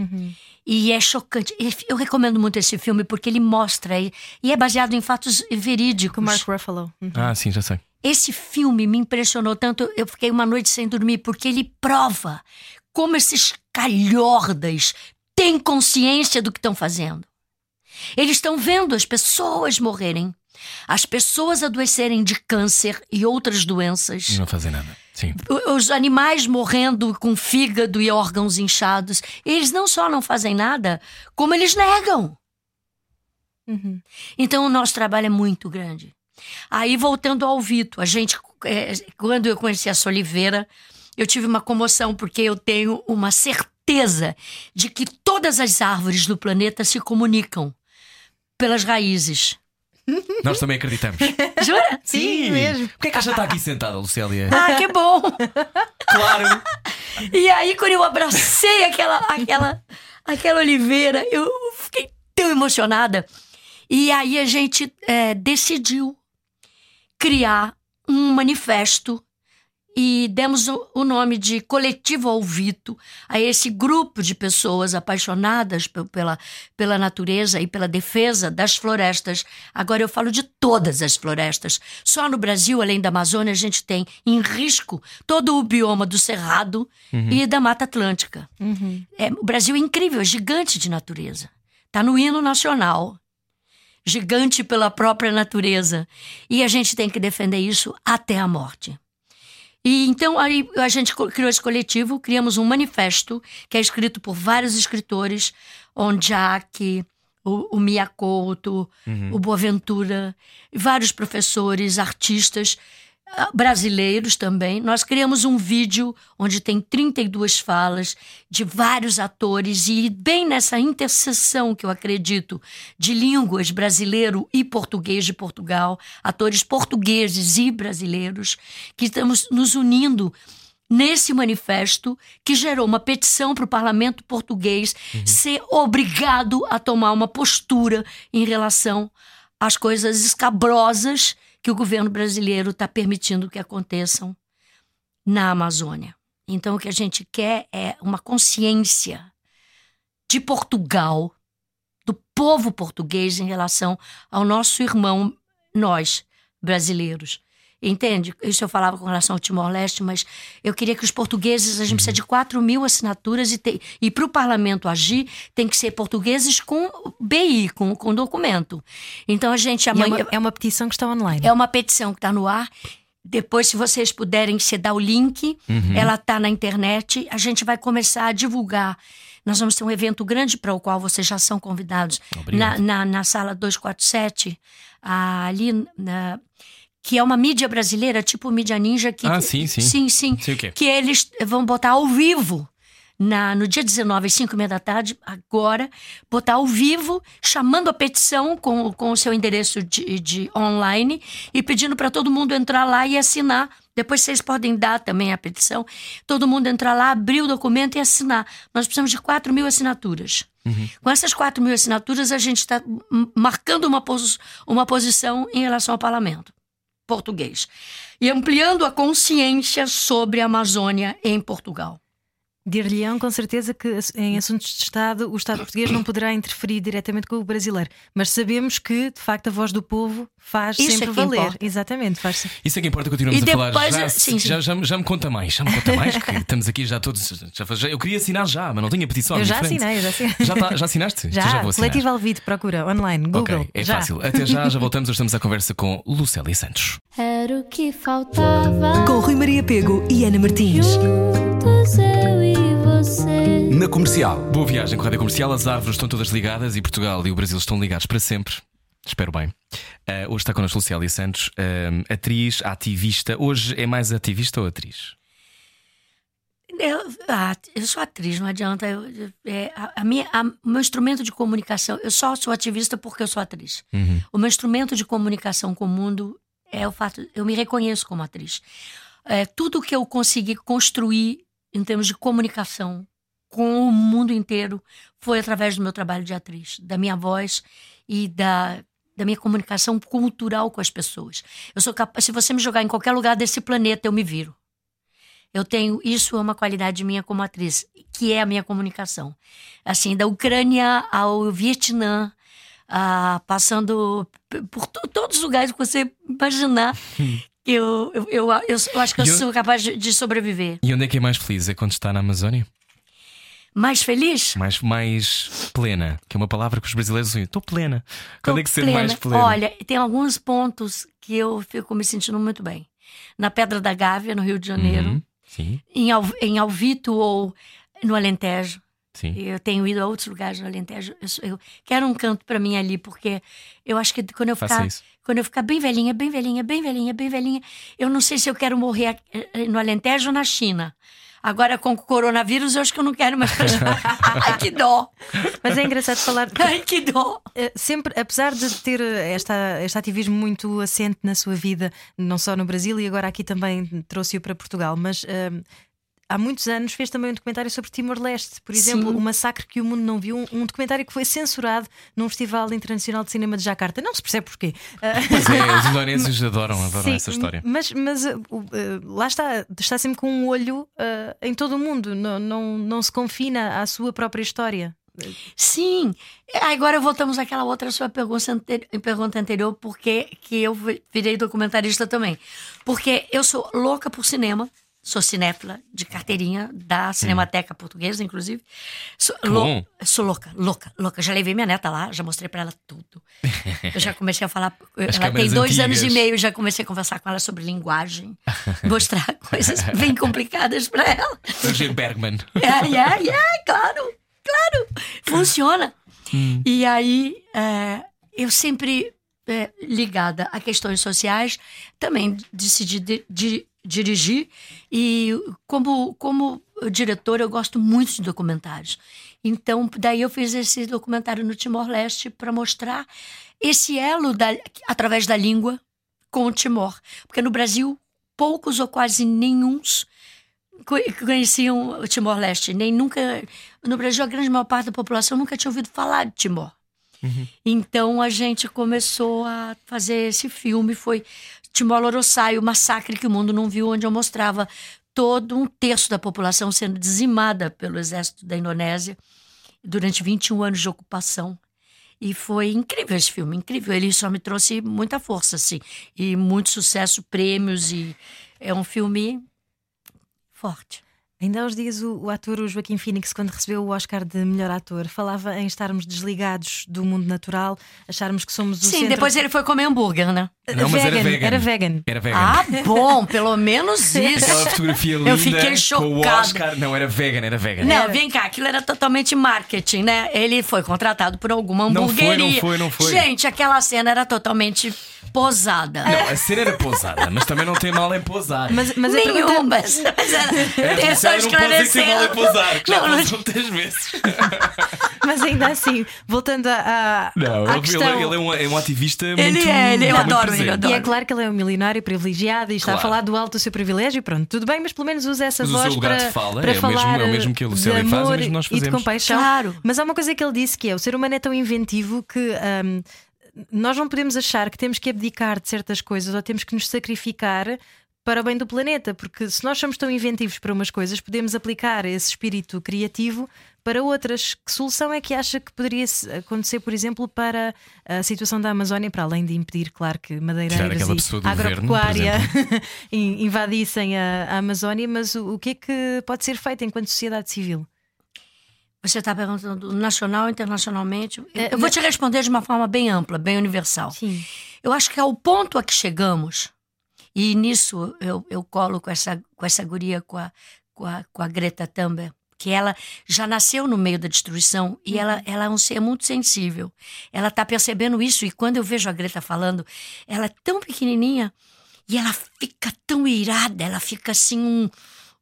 E é chocante. Eu recomendo muito esse filme porque ele mostra e e é baseado em fatos verídicos. Com Mark Ruffalo. Uhum. Ah, sim, já sei. Esse filme me impressionou tanto, eu fiquei uma noite sem dormir, porque ele prova como esses calhordas têm consciência do que estão fazendo. Eles estão vendo as pessoas morrerem, as pessoas adoecerem de câncer e outras doenças, Não fazem nada. Sim. os animais morrendo com fígado e órgãos inchados. Eles não só não fazem nada, como eles negam. Uhum. Então o nosso trabalho é muito grande. Aí voltando ao Vito, a gente, é, quando eu conheci a Soliveira, eu tive uma comoção porque eu tenho uma certeza de que todas as árvores do planeta se comunicam pelas raízes. <laughs> Nós também acreditamos. Jura? Sim, mesmo. Porquê é que ela já está aqui sentada, Lucélia? Ah, que bom! <laughs> Claro! E aí, quando eu abracei aquela, aquela, aquela oliveira, eu fiquei tão emocionada. E aí a gente é, decidiu criar um manifesto e demos o, nome de Coletivo Alvito a esse grupo de pessoas apaixonadas pe- pela, pela natureza e pela defesa das florestas. Agora eu falo de todas as florestas. Só no Brasil, além da Amazônia, a gente tem em risco todo o bioma do Cerrado e da Mata Atlântica. É, o Brasil é incrível, é gigante de natureza. Está no hino nacional. Gigante pela própria natureza. E a gente tem que defender isso até a morte. E então aí a gente criou esse coletivo, criamos um manifesto que é escrito por vários escritores, Onjak, o, o Mia Couto, o Boaventura, vários professores, artistas brasileiros também. Nós criamos um vídeo onde tem 32 falas de vários atores e bem nessa interseção que eu acredito de línguas brasileiro e português de Portugal, atores portugueses e brasileiros que estamos nos unindo nesse manifesto que gerou uma petição para o parlamento português ser obrigado a tomar uma postura em relação às coisas escabrosas que o governo brasileiro está permitindo que aconteçam na Amazônia. Então, o que a gente quer é uma consciência de Portugal, do povo português em relação ao nosso irmão, nós, brasileiros. Entende? Isso eu falava com relação ao Timor-Leste, mas eu queria que os portugueses, a gente precisa de 4 mil assinaturas e, te- e para o parlamento agir, tem que ser portugueses com BI, com, com documento. Então a gente é, amanhã. uma, é uma petição que está online. É uma petição que está no ar. Depois, se vocês puderem, você dá o link. Ela está na internet. A gente vai começar a divulgar. Nós vamos ter um evento grande para o qual vocês já são convidados. Na, na, na sala 247, ah, ali, na- que é uma mídia brasileira, tipo mídia ninja. Que, Ah, sim, sim. Sim, sim. Sei o quê. Que eles vão botar ao vivo. Na, no dia 19, às 5 e meia da tarde, agora, botar ao vivo, chamando a petição com, com o seu endereço de, de online e pedindo para todo mundo entrar lá e assinar. Depois vocês podem dar também a petição. Todo mundo entrar lá, abrir o documento e assinar. Nós precisamos de 4 mil assinaturas. Com essas 4 mil assinaturas, a gente está marcando uma, pos- uma posição em relação ao parlamento português e ampliando a consciência sobre a Amazônia em Portugal. Dir-lhe-ão com certeza que em assuntos de Estado o Estado português não poderá interferir diretamente com o brasileiro, mas sabemos que de facto a voz do povo faz Isso é sempre que valer. importa. Exatamente, faz Isso é que importa, continuamos E a falar. depois, Já, sim, sim. Já, já, já me conta mais, já me conta mais, que estamos aqui já todos. Já, já- eu queria assinar já, mas não tinha petição. Eu já frente. assinei, eu já assinei. Já, tá- já assinaste? Já, Então já vou assinar. Coletivo Alvite, procura online, Google. Ok, é já. fácil. Até já, já voltamos. Hoje estamos à conversa com Lucélia Santos. Era o que faltava. Com Rui Maria Pego e Ana Martins. Juntos eu e você. Na comercial. Boa viagem com a Rádio Comercial. As árvores estão todas ligadas e Portugal e o Brasil estão ligados para sempre. Espero bem. Ah, hoje está connosco Lucélia Santos, ah, atriz, ativista. Hoje é mais ativista ou atriz? Eu, ah, eu sou atriz, não adianta. Eu, eu- é, a, a minha, a- o meu instrumento de comunicação, eu só sou ativista porque eu sou atriz. O meu instrumento de comunicação com o mundo é o fato, eu me reconheço como atriz. É, tudo que eu consegui construir em termos de comunicação com o mundo inteiro foi através do meu trabalho de atriz, da minha voz e da, da minha comunicação cultural com as pessoas. Eu sou capaz, se você me jogar em qualquer lugar desse planeta, eu me viro. Eu tenho, isso é uma qualidade minha como atriz, que é a minha comunicação. Assim, da Ucrânia ao Vietnã, ah, passando por to- todos os lugares que você imaginar, eu, eu, eu, eu, eu acho que eu, eu- sou capaz de, de sobreviver. E onde é que é mais feliz? É quando está na Amazónia? Mais feliz? Mais, mais plena, que é uma palavra que os brasileiros usam. Estou plena. Tô Quando é que ser plena. mais plena? Olha, tem alguns pontos que eu fico me sentindo muito bem. Na Pedra da Gávea, no Rio de Janeiro, Uhum. Sim, em, Al, em Alvito ou no Alentejo. sim. Eu tenho ido a outros lugares no Alentejo. Eu, eu quero um canto pra mim ali, porque eu acho que quando eu ficar. Quando eu ficar bem velhinha, bem velhinha, bem velhinha, bem velhinha, eu não sei se eu quero morrer eh, eh, no Alentejo ou na China. Agora com o coronavírus, eu acho que eu não quero mais. <laughs> Ai, que dó! Mas é engraçado falar. Ai, que dó! Eh, Sempre, apesar de ter esta, este ativismo muito assente na sua vida, não só no Brasil e agora aqui também trouxe-o para Portugal, mas há muitos anos fez também um documentário sobre Timor-Leste, por exemplo, Sim. o massacre que o mundo não viu, um, um documentário que foi censurado num Festival Internacional de Cinema de Jacarta. Não se percebe porquê. <laughs> Pois é, os indonésios <laughs> adoram, adoram Sim, essa história. Mas, mas uh, uh, lá está, está sempre com um olho uh, em todo o mundo, não, não, não se confina à sua própria história. Sim. Agora voltamos àquela outra sua pergunta, pergunta anterior, porque que eu vi- virei documentarista também. Porque eu sou louca por cinema, sou cinéfila de carteirinha da Cinemateca Portuguesa, inclusive. Sou, lou- sou louca, louca, louca. Já levei minha neta lá, já mostrei pra ela tudo. <laughs> Eu já comecei a falar. As ela tem dois antigas. anos e meio, já comecei a conversar com ela sobre linguagem, mostrar <laughs> coisas bem complicadas pra ela. Roger Bergman. Ai, ai, ai, claro, claro. Funciona. E aí, é, eu sempre é, ligada a questões sociais, também decidi de- de- dirigir. E como, como diretora, eu gosto muito de documentários. Então, daí eu fiz esse documentário no Timor-Leste para mostrar esse elo da- através da língua com o Timor. Porque no Brasil, poucos ou quase nenhuns co- conheciam o Timor-Leste. Nem nunca. No Brasil, a grande maior parte da população nunca tinha ouvido falar de Timor. Então a gente começou a fazer esse filme. Foi Timor-Loroçai, o massacre que o mundo não viu, onde eu mostrava todo um terço da população sendo dizimada pelo exército da Indonésia durante 21 anos de ocupação. E foi incrível esse filme, incrível. Ele só me trouxe muita força, assim, e muito sucesso, prêmios, e é um filme forte. Ainda uns dias o, o ator o Joaquim Phoenix, quando recebeu o Oscar de melhor ator, falava em estarmos desligados do mundo natural, acharmos que somos o Sim, centro... depois ele foi comer hambúrguer, né? Não, mas era vegan, vegan. Era vegan. Era vegan. Ah, bom, pelo menos isso. Aquela fotografia linda fiquei com o chocada. Oscar. Não, era vegan, era vegan. Não, vem cá, aquilo era totalmente marketing, né? Ele foi contratado por alguma Não foi, hamburgueria. não foi, não foi. Gente, aquela cena era totalmente posada. Não, a cena era pousada, mas também não tem mal em pousar. Mas, mas a Nenhum, pergunta- mas, mas era, É, só você não pode dizer que tem mal em esclarecer. pousar, que já Não, não- muitas vezes. <laughs> mas ainda assim, voltando à, à, Não, à ele, questão. ele é, um, é um ativista Ele muito. é, ele- eu adoro presente. ele, eu adoro. E é claro que ele é um milionário privilegiado e está Claro. a falar do alto do seu privilégio, pronto, tudo bem, mas pelo menos usa essa Mas o voz seu lugar para, de fala para é o mesmo- falar é o mesmo que Lucélia faz, é o amor mesmo que nós e de fazemos. compaixão. Claro. Mas há uma coisa que ele disse que é: o ser humano é tão inventivo que. hum, nós não podemos achar que temos que abdicar de certas coisas ou temos que nos sacrificar para o bem do planeta, porque se nós somos tão inventivos para umas coisas, podemos aplicar esse espírito criativo para outras. Que solução é que acha que poderia acontecer, por exemplo, para a situação da Amazónia, para além de impedir, claro, que madeireiras e agropecuária <laughs> invadissem a, a, Amazónia, mas o, o que é que pode ser feito enquanto sociedade civil? Você está perguntando nacional, internacionalmente. É, eu vou te responder de uma forma bem ampla, bem universal. Sim. Eu acho que ao ponto a que chegamos, e nisso eu, eu colo com essa, com essa guria, com a, com a, com a Greta Thunberg, que ela já nasceu no meio da destruição e ela, uhum. ela é um ser muito sensível. Ela está percebendo isso e quando eu vejo a Greta falando, ela é tão pequenininha e ela fica tão irada, ela fica assim um,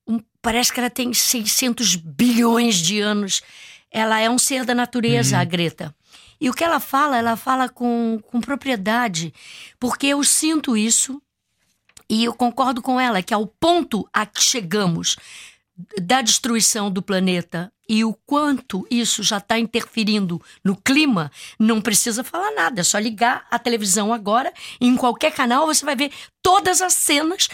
um parece que ela tem 600 bilhões de anos. Ela é um ser da natureza, uhum. a Greta. E o que ela fala, ela fala com, com propriedade, porque eu sinto isso e eu concordo com ela que ao ponto a que chegamos da destruição do planeta e o quanto isso já está interferindo no clima, não precisa falar nada. É só ligar a televisão agora, em qualquer canal você vai ver todas as cenas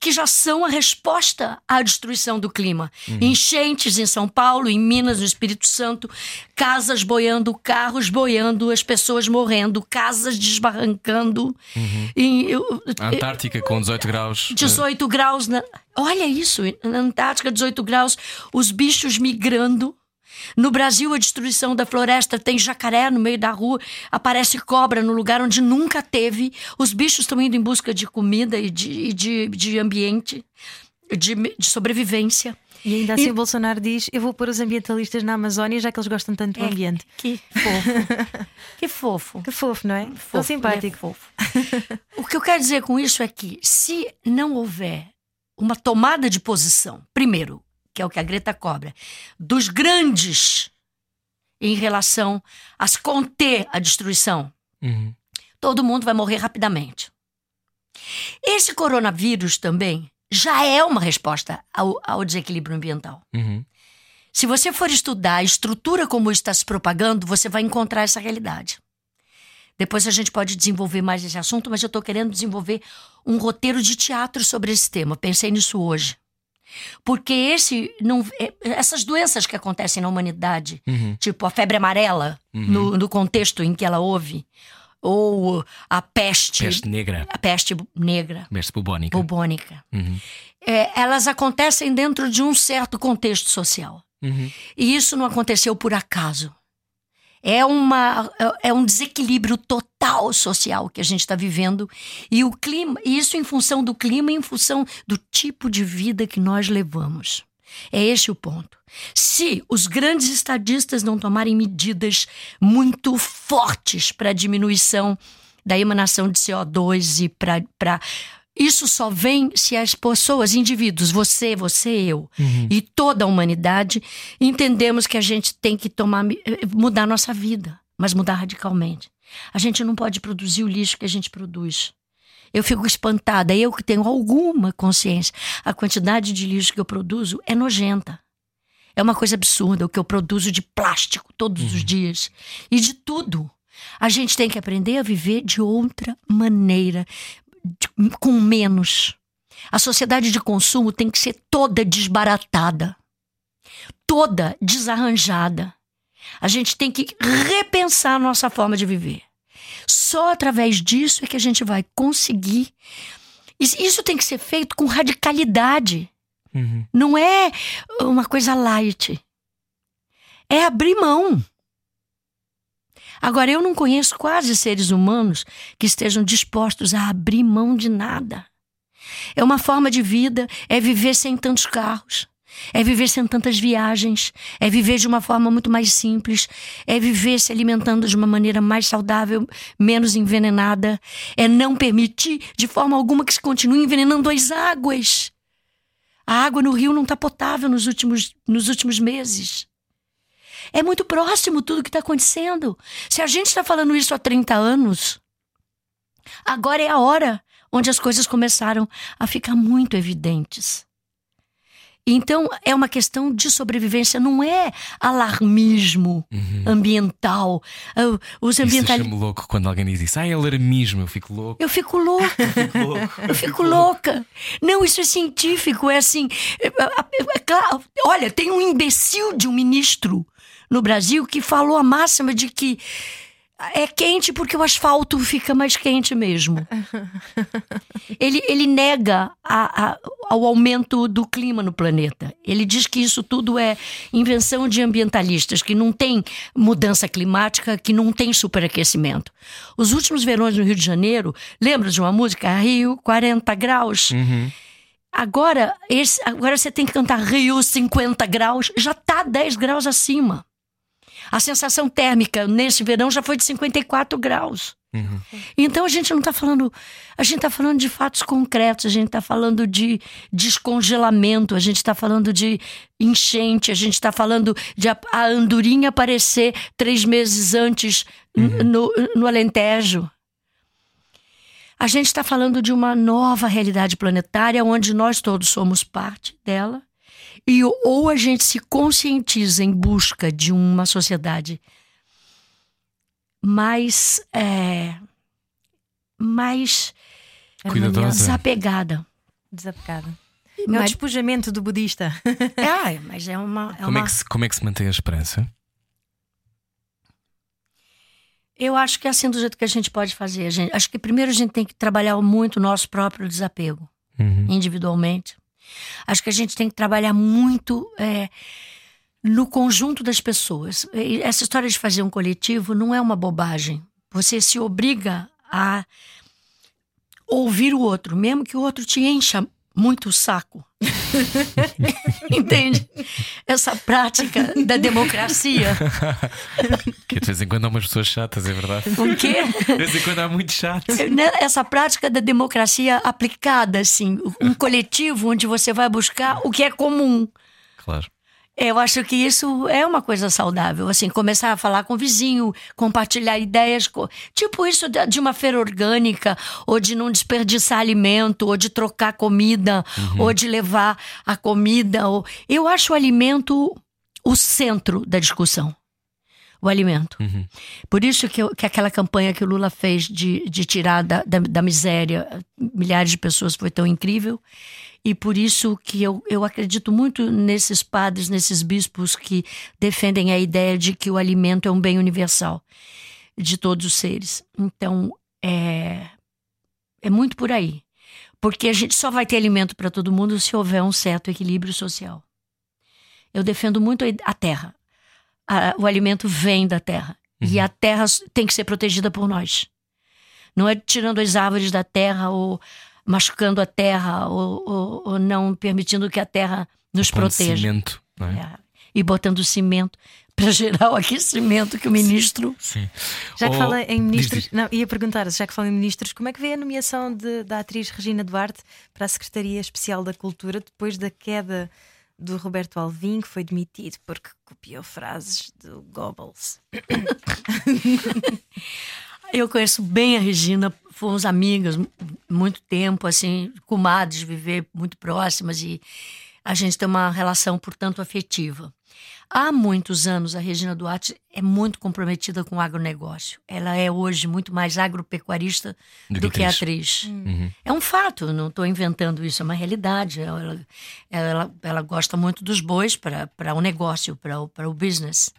que já são a resposta à destruição do clima. Uhum. Enchentes em São Paulo, em Minas, no Espírito Santo, casas boiando, carros boiando, as pessoas morrendo, casas desbarrancando. Uhum. E, eu, Antártica com 18 graus. 18 uh... graus. Na... Olha isso, na Antártica, 18 graus, os bichos migrando. No Brasil, a destruição da floresta tem jacaré no meio da rua, aparece cobra no lugar onde nunca teve. Os bichos estão indo em busca de comida e de, de, de ambiente, de, de sobrevivência. E ainda assim e... o Bolsonaro diz: Eu vou pôr os ambientalistas na Amazónia, já que eles gostam tanto do é, ambiente. Que fofo. que fofo. Que fofo, não é? Fofo, Tão simpático. É fofo. o que eu quero dizer com isso é que, se não houver uma tomada de posição, primeiro, que é o que a Greta cobra, dos grandes em relação a se conter a destruição, uhum. todo mundo vai morrer rapidamente. Esse coronavírus também já é uma resposta ao, ao desequilíbrio ambiental. Uhum. Se você for estudar a estrutura como está se propagando, você vai encontrar essa realidade. Depois a gente pode desenvolver mais esse assunto, mas eu estou querendo desenvolver um roteiro de teatro sobre esse tema. Pensei nisso hoje. Porque esse não, é, essas doenças que acontecem na humanidade, uhum. tipo a febre amarela, uhum. no, no, contexto em que ela houve, ou a peste. Peste negra. A peste negra. Peste bubônica. Bubônica. Uhum. É, elas acontecem dentro de um certo contexto social. Uhum. E isso não aconteceu por acaso. É, uma, é um desequilíbrio total social que a gente está vivendo. E o clima, isso em função do clima em função do tipo de vida que nós levamos. É este o ponto. Se os grandes estadistas não tomarem medidas muito fortes para a diminuição da emanação de CO2 e para isso só vem se as pessoas, indivíduos, você, você, eu uhum. e toda a humanidade, entendemos que a gente tem que tomar, eh, mudar nossa vida, mas mudar radicalmente. A gente não pode produzir o lixo que a gente produz. Eu fico espantada, eu que tenho alguma consciência, a quantidade de lixo que eu produzo é nojenta. É uma coisa absurda o que eu produzo de plástico todos uhum. os dias e de tudo. A gente tem que aprender a viver de outra maneira, com menos. A sociedade de consumo tem que ser toda desbaratada, toda desarranjada. A gente tem que repensar a nossa forma de viver. Só através disso é que a gente vai conseguir. Isso tem que ser feito com radicalidade. Uhum. Não é uma coisa light. É abrir mão. Agora, eu não conheço quase seres humanos que estejam dispostos a abrir mão de nada. É uma forma de vida, é viver sem tantos carros, é viver sem tantas viagens, é viver de uma forma muito mais simples, é viver se alimentando de uma maneira mais saudável, menos envenenada, é não permitir de forma alguma que se continue envenenando as águas. A água no rio não está potável nos últimos, nos últimos meses. É muito próximo tudo que está acontecendo. Se a gente está falando isso há 30 anos, agora é a hora onde as coisas começaram a ficar muito evidentes. Então, é uma questão de sobrevivência, não é alarmismo ambiental. Ah, Os Isso ambientalistas. deixa-me louco quando alguém diz isso. Ah, é alarmismo, eu fico louco. Eu fico louca. <laughs> Eu fico louca. Não, isso é científico, é assim. É, é- é claro. Olha, tem um imbecil de um ministro no Brasil que falou a máxima de que é quente porque o asfalto fica mais quente mesmo. <laughs> Ele, ele nega a- a- ao aumento do clima no planeta. Ele diz que isso tudo é invenção de ambientalistas, que não tem mudança climática, que não tem superaquecimento. Os últimos verões no Rio de Janeiro, lembra de uma música? Rio 40 graus. Agora, esse, agora você tem que cantar Rio 50 graus, já tá 10 graus acima. A sensação térmica nesse verão já foi de 54 graus. Então a gente não está falando. A gente está falando de fatos concretos, a gente está falando de descongelamento, a gente está falando de enchente, a gente está falando de a, a andorinha aparecer três meses antes n- no, no Alentejo. A gente está falando de uma nova realidade planetária onde nós todos somos parte dela. E ou a gente se conscientiza em busca de uma sociedade mais. É, mais Era Cuidadosa. uma desapegada. Desapegada. É o Mas, despojamento do budista. <laughs> é, mas é uma. É Como, uma é que se, como é que se mantém a esperança? Eu acho que é assim do jeito que a gente pode fazer. A gente- acho que primeiro a gente tem que trabalhar muito o nosso próprio desapego, Uhum. individualmente. Acho que a gente tem que trabalhar muito é, no conjunto das pessoas. Essa história de fazer um coletivo não é uma bobagem. Você se obriga a ouvir o outro, mesmo que o outro te encha muito o saco. <laughs> Entende? Essa prática da democracia. Que de vez em quando há umas pessoas chatas, é verdade. O quê? De vez em quando há muito chato. Né, essa prática da democracia aplicada, assim, um coletivo onde você vai buscar o que é comum. Claro. Eu acho que isso é uma coisa saudável, assim, começar a falar com o vizinho, compartilhar ideias, tipo isso de uma feira orgânica, ou de não desperdiçar alimento, ou de trocar comida, ou de levar a comida. Ou... Eu acho o alimento o centro da discussão. O alimento. Por isso que, eu- que aquela campanha que o Lula fez de, de tirar da, da, da miséria milhares de pessoas foi tão incrível. E por isso que eu, eu acredito muito nesses padres, nesses bispos que defendem a ideia de que o alimento é um bem universal de todos os seres. Então, é, é muito por aí. Porque a gente só vai ter alimento para todo mundo se houver um certo equilíbrio social. Eu defendo muito a- terra. A- o alimento vem da terra. E a terra tem que ser protegida por nós. Não é tirando as árvores da terra ou machucando a terra ou, ou- ou não permitindo que a terra nos Ponto proteja. cimento, não é? É. E botando cimento para gerar o aquecimento que o ministro. Sim. Já que Oh, fala em ministros, diz, diz. não, ia perguntar, já que fala em ministros, como é que vê a nomeação de- da atriz Regina Duarte para a Secretaria Especial da Cultura depois da queda do Roberto Alvim, que foi demitido porque copiou frases do Goebbels? <laughs> Eu conheço bem a Regina, fomos amigas mu- muito tempo, assim, comadres, viver muito próximas e a gente tem uma relação, portanto, afetiva. Há muitos anos, a Regina Duarte é muito comprometida com o agronegócio. Ela é hoje muito mais agropecuarista Do do, que que atriz. atriz. É um fato, não estou inventando isso, é uma realidade. Ela, ela, ela gosta muito dos bois para o negócio, para o, business.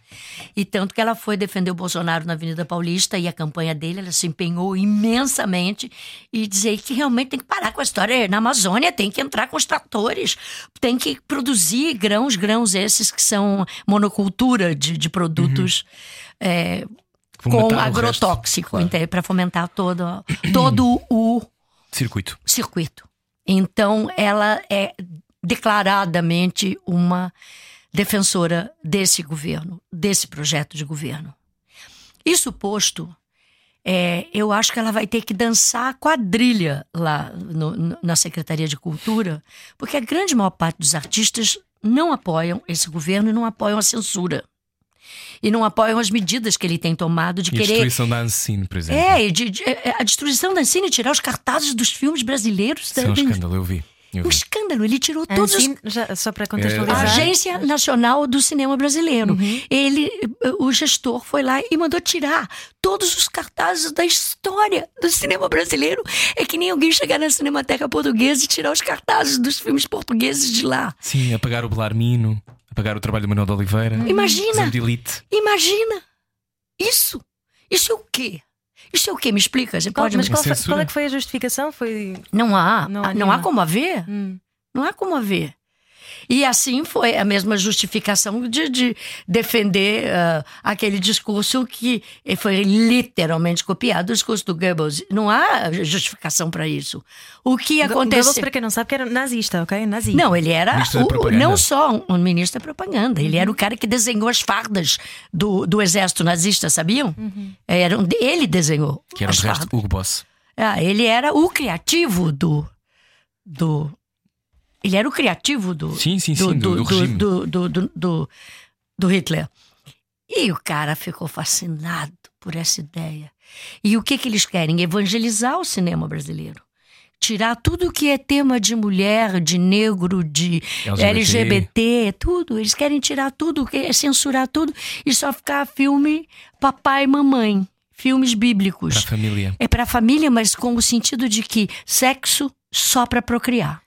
E tanto que ela foi defender o Bolsonaro na Avenida Paulista e a campanha dele, ela se empenhou imensamente e dizer que realmente tem que parar com a história na Amazônia, tem que entrar com os tratores, tem que produzir grãos, grãos esses que são monocultura de, de produtos é, com agrotóxico, resto, para fomentar todo, <clears throat> todo o Circuito. circuito. Então, ela é declaradamente uma defensora desse governo, desse projeto de governo. Isso posto, é, eu acho que ela vai ter que dançar quadrilha lá no- no- na Secretaria de Cultura, porque a grande maior parte dos artistas não apoiam esse governo e não apoiam a censura. E não apoiam as medidas que ele tem tomado de E a querer destruição da Ancine, por exemplo. é, de- de- é, a destruição da Ancine, tirar os cartazes dos filmes brasileiros. Isso é um da- escândalo, eu vi. Um escândalo. Ele tirou todos os Ancine, já- só para a contextualizar. Agência Nacional do Cinema Brasileiro. Ele, o gestor foi lá e mandou tirar todos os cartazes da história do cinema brasileiro. É que nem alguém chegar na Cinemateca Portuguesa e tirar os cartazes dos filmes portugueses de lá. Sim, apagar o Belarmino, apagar o trabalho do Manuel de Oliveira. Imagina, Zé de Elite. imagina. Isso. Isso é o quê? Isso é o quê? Me explica. Você Qual- pode mas me... qual, foi- qual é que foi a justificação? Foi. Não há. Não há Não, há como haver. Hum. Não há como haver. E assim foi a mesma justificação de, de defender ah, aquele discurso que foi literalmente copiado do discurso do Goebbels. Não há justificação para isso. O que Goebbels, aconteceu. para quem não sabe, que era nazista, ok? Nazi. Não, ele era o- não só um, ministro da propaganda, ele era o cara que desenhou as fardas do, do exército nazista, sabiam? Era um, ele desenhou Que era as de resto fardas. Hugo Boss. Ah, ele era o criativo do. do ele era o criativo do. Sim, sim, sim, do- do do, do, do, Hitler. E o cara ficou fascinado por essa ideia. E o que, que eles querem? Evangelizar o cinema brasileiro. Tirar tudo que é tema de mulher, de negro, de LGBT. LGBT, tudo. Eles querem tirar tudo, censurar tudo e só ficar filme papai e mamãe. Filmes bíblicos. Para a família. É para família, mas com o sentido de que sexo só para procriar.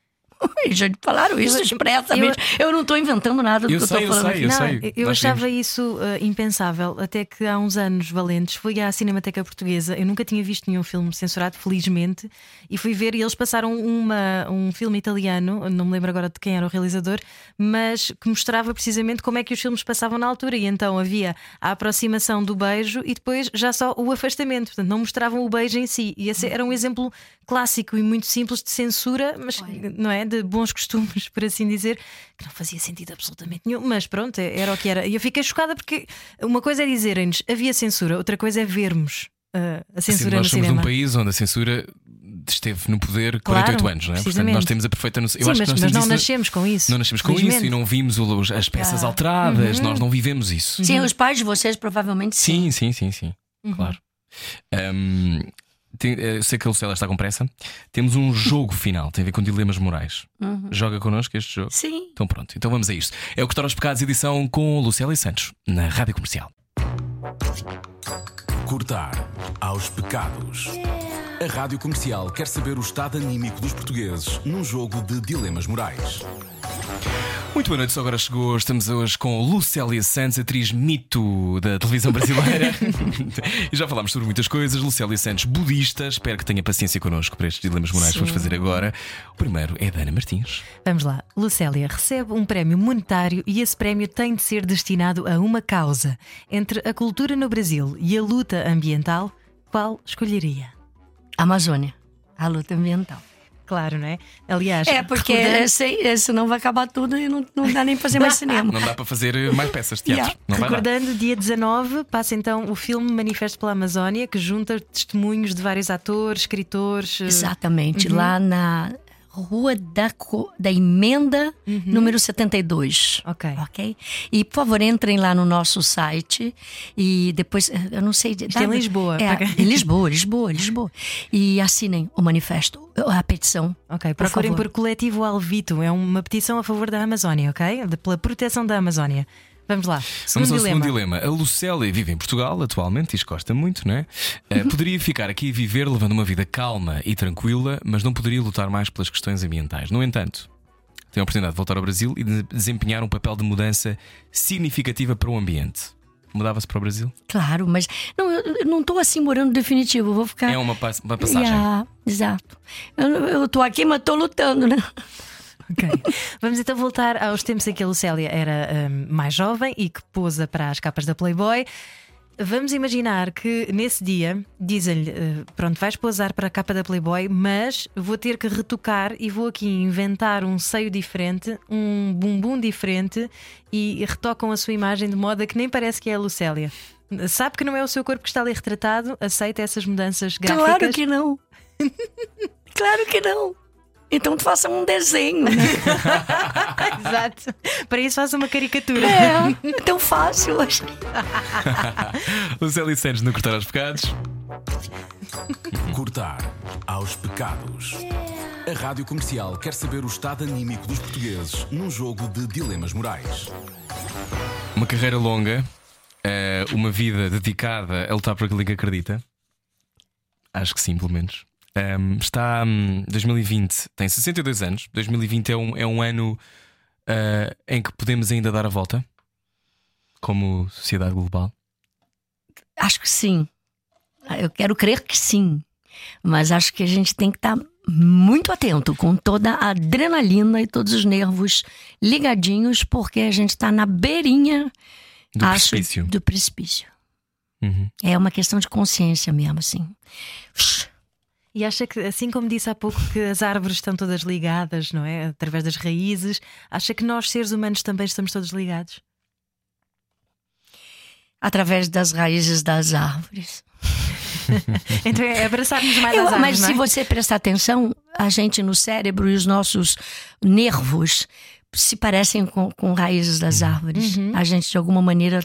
Eles <laughs> já falaram isso Eu- expressamente. Eu, não estou inventando nada do Eu que sei, eu eu estou falando sei, aqui. eu não, sei. eu achava isso uh, impensável, até que há uns anos valentes fui à Cinemateca Portuguesa. Eu nunca tinha visto nenhum filme censurado, felizmente, e fui ver. E eles passaram uma, um filme italiano, não me lembro agora de quem era o realizador, mas que mostrava precisamente como é que os filmes passavam na altura. E então havia a aproximação do beijo e depois já só o afastamento. Portanto, não mostravam o beijo em si. E esse era um exemplo clássico e muito simples de censura, mas não é? De bons costumes, por assim dizer, que não fazia sentido absolutamente nenhum. Mas pronto, era o que era. E eu fiquei chocada porque uma coisa é dizerem-nos havia censura, outra coisa é vermos uh, a Sim, censura nós no somos cinema. um país onde a censura esteve no poder Claro, 48 anos, não é? Portanto, precisamente. nós temos a perfeita noção. Eu Sim, acho mas, que nós mas não isso na- nascemos com isso. Não nascemos com isso felizmente. e não vimos os- as peças alteradas, nós não vivemos isso. Sim, os pais de vocês provavelmente sim. Sim, sim, sim, sim. Claro. Ahm, tem- eh, eu sei que a Lucela está com pressa. Temos um jogo final, tem a ver com dilemas morais. Joga connosco este jogo? Sim. Então pronto, então vamos a isto. É o Cortar aos Pecados, edição com Lucélia Santos, na Rádio Comercial. Cortar aos pecados. A Rádio Comercial quer saber o estado anímico dos portugueses num jogo de dilemas morais. Muito boa noite, só agora chegou. Estamos hoje com Lucélia Santos, atriz mito da televisão brasileira. <laughs> e já falámos sobre muitas coisas. Lucélia Santos, budista. Espero que tenha paciência connosco para estes dilemas morais que vamos fazer agora. O primeiro é da Ana Martins. Vamos lá. Lucélia recebe um prémio monetário e esse prémio tem de ser destinado a uma causa. Entre a cultura no Brasil e a luta ambiental, qual escolheria? Amazônia. A luta ambiental. Claro, não é? Aliás, É, porque recordando- esse, senão vai acabar tudo e não, não dá nem pra fazer mais cinema. Não dá para fazer mais peças de teatro. Yeah. Não vai dar. Recordando, dia 19, passa então o filme Manifesto pela Amazónia, que junta testemunhos de vários atores, escritores. eh, Exatamente, lá na Rua da, Co- da Emenda, número 72. Ok. Ok? E, por favor, entrem lá no nosso site e depois, eh, eu não sei. É em Lisboa, É, em Lisboa, Lisboa, Lisboa. E assinem o manifesto, a petição. Ok, Por procurem favor. por Coletivo Alvito, é uma petição a favor da Amazónia, ok? Pela proteção da Amazónia. Vamos lá. Vamos ao dilema. segundo dilema. A Lucélia vive em Portugal atualmente, diz gosta muito, não é? Eh, poderia ficar aqui e viver levando uma vida calma e tranquila, mas não poderia lutar mais pelas questões ambientais. No entanto, tem a oportunidade de voltar ao Brasil e de desempenhar um papel de mudança significativa para o ambiente. Mudava-se para o Brasil? Claro, mas não, eu não estou assim morando definitivo, vou ficar. É uma, uma passagem. Yeah, exato. Eu, tô aqui, mas tô lutando, né? Ok. Vamos então voltar aos tempos em que a Lucélia era hum, mais jovem e que posa para as capas da Playboy. Vamos imaginar que nesse dia dizem-lhe: eh, Pronto, vais posar para a capa da Playboy, mas vou ter que retocar e vou aqui inventar um seio diferente, um bumbum diferente e retocam a sua imagem de modo a que nem parece que é a Lucélia. Sabe que não é o seu corpo que está ali retratado? Aceita essas mudanças gráficas? <laughs> Claro que não. claro que não. Então tu faça um desenho, né? <laughs> Exato. Para isso faz uma caricatura. É, é tão fácil. acho. Lucélia <laughs> Santos no Cortar aos Pecados. Cortar aos pecados. A Rádio Comercial quer saber o estado anímico dos portugueses num jogo de dilemas morais. Uma carreira longa, eh, uma vida dedicada a lutar por aquilo que acredita. Acho que sim, pelo menos. Ahm, está hum, 2020, tem 62 anos. 2020 é um, é um ano ah, em que podemos ainda dar a volta como sociedade global. Acho que sim. Eu quero crer que sim. Mas acho que a gente tem que estar muito atento com toda a adrenalina e todos os nervos ligadinhos, porque a gente está na beirinha Do acho, precipício. do precipício. Uhum. É uma questão de consciência mesmo, assim. E acha que, assim como disse há pouco, que as árvores estão todas ligadas, não é? Através das raízes, acha que nós, seres humanos, também estamos todos ligados? Através das raízes das árvores. <laughs> Então é abraçar-nos mais Eu- às árvores. mas não se é? você prestar atenção, a gente no cérebro e os nossos nervos se parecem com, com raízes das árvores. A gente, de alguma maneira,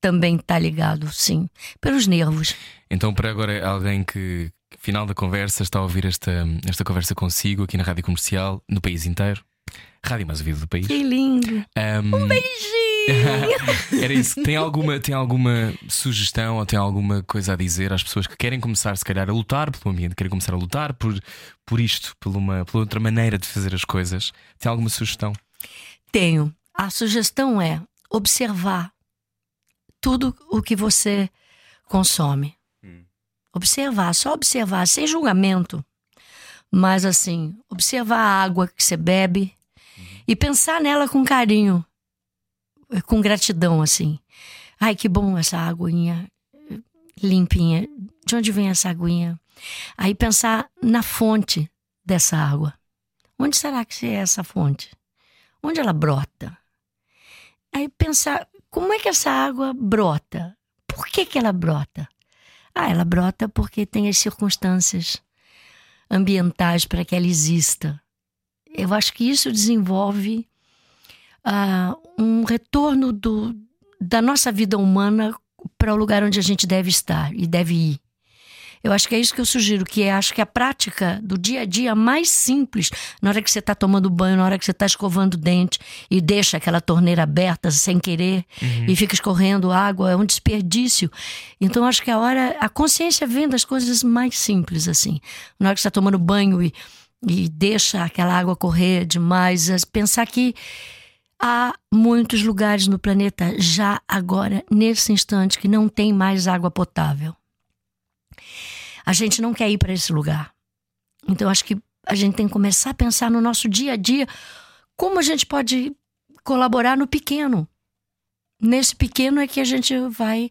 também está ligado, sim, pelos nervos. Então, para agora, alguém que, final da conversa, está a ouvir esta, esta conversa consigo aqui na rádio comercial, no país inteiro. Rádio mais ouvida do país. Que lindo! Um Beijinho! <laughs> Era isso. Tem alguma, tem alguma sugestão ou tem alguma coisa a dizer às pessoas que querem começar, se calhar, a lutar pelo ambiente, querem começar a lutar por, por isto, por uma, por outra maneira de fazer as coisas? Tem alguma sugestão? Tenho. A sugestão é observar tudo o que você consome. Observar, só observar, sem julgamento. Mas assim, observar a água que você bebe e pensar nela com carinho, com gratidão, assim. Ai, que bom essa aguinha limpinha. De onde vem essa aguinha? Aí pensar na fonte dessa água. Onde será que é essa fonte? Onde ela brota? Aí pensar, como é que essa água brota? Por que, que ela brota? Ah, ela brota porque tem as circunstâncias ambientais para que ela exista. Eu acho que isso desenvolve ah, um retorno do, da nossa vida humana para o lugar onde a gente deve estar e deve ir. Eu acho que é isso que eu sugiro, que é, acho que a prática do dia a dia mais simples, na hora que você está tomando banho, na hora que você está escovando o dente e deixa aquela torneira aberta sem querer e fica escorrendo água, é um desperdício. Então acho que a hora, a consciência vem das coisas mais simples assim. Na hora que você está tomando banho e, e deixa aquela água correr demais, as- pensar que há muitos lugares no planeta já agora, nesse instante, que não tem mais água potável. A gente não quer ir para esse lugar. Então acho que a gente tem que começar a pensar no nosso dia a dia como a gente pode colaborar no pequeno. Nesse pequeno é que a gente vai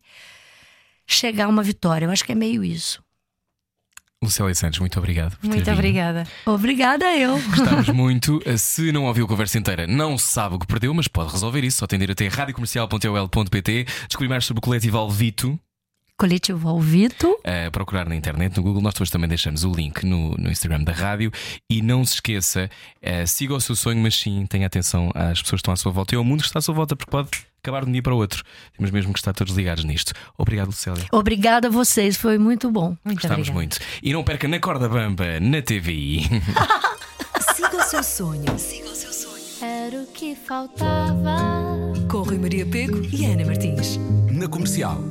chegar a uma vitória. Eu acho que é meio isso. Lucélia Santos, muito obrigado. por ter Muito vindo. obrigada. Obrigada eu. Gostávamos <laughs> muito. Se não ouviu a conversa inteira, não sabe o que perdeu, mas pode resolver isso. Só tem de ir até radiocomercial.ol.pt, descobrir mais sobre o coletivo Alvito, Coletivo Alvito. a procurar na internet, no Google. Nós depois também deixamos o link no, no Instagram da rádio. E não se esqueça, eh, siga o seu sonho, mas sim, tenha atenção às pessoas que estão à sua volta e ao mundo que está à sua volta, porque pode acabar de um dia para o outro. Temos mesmo que estar todos ligados nisto. Obrigado, Lucélia. Obrigada a vocês, foi muito bom. Muito Gostávamos muito. E não perca na corda bamba na TVI. <laughs> Siga o seu sonho. Siga o seu sonho. Era o que faltava. Com Rui Maria Pego e Ana Martins. Na comercial.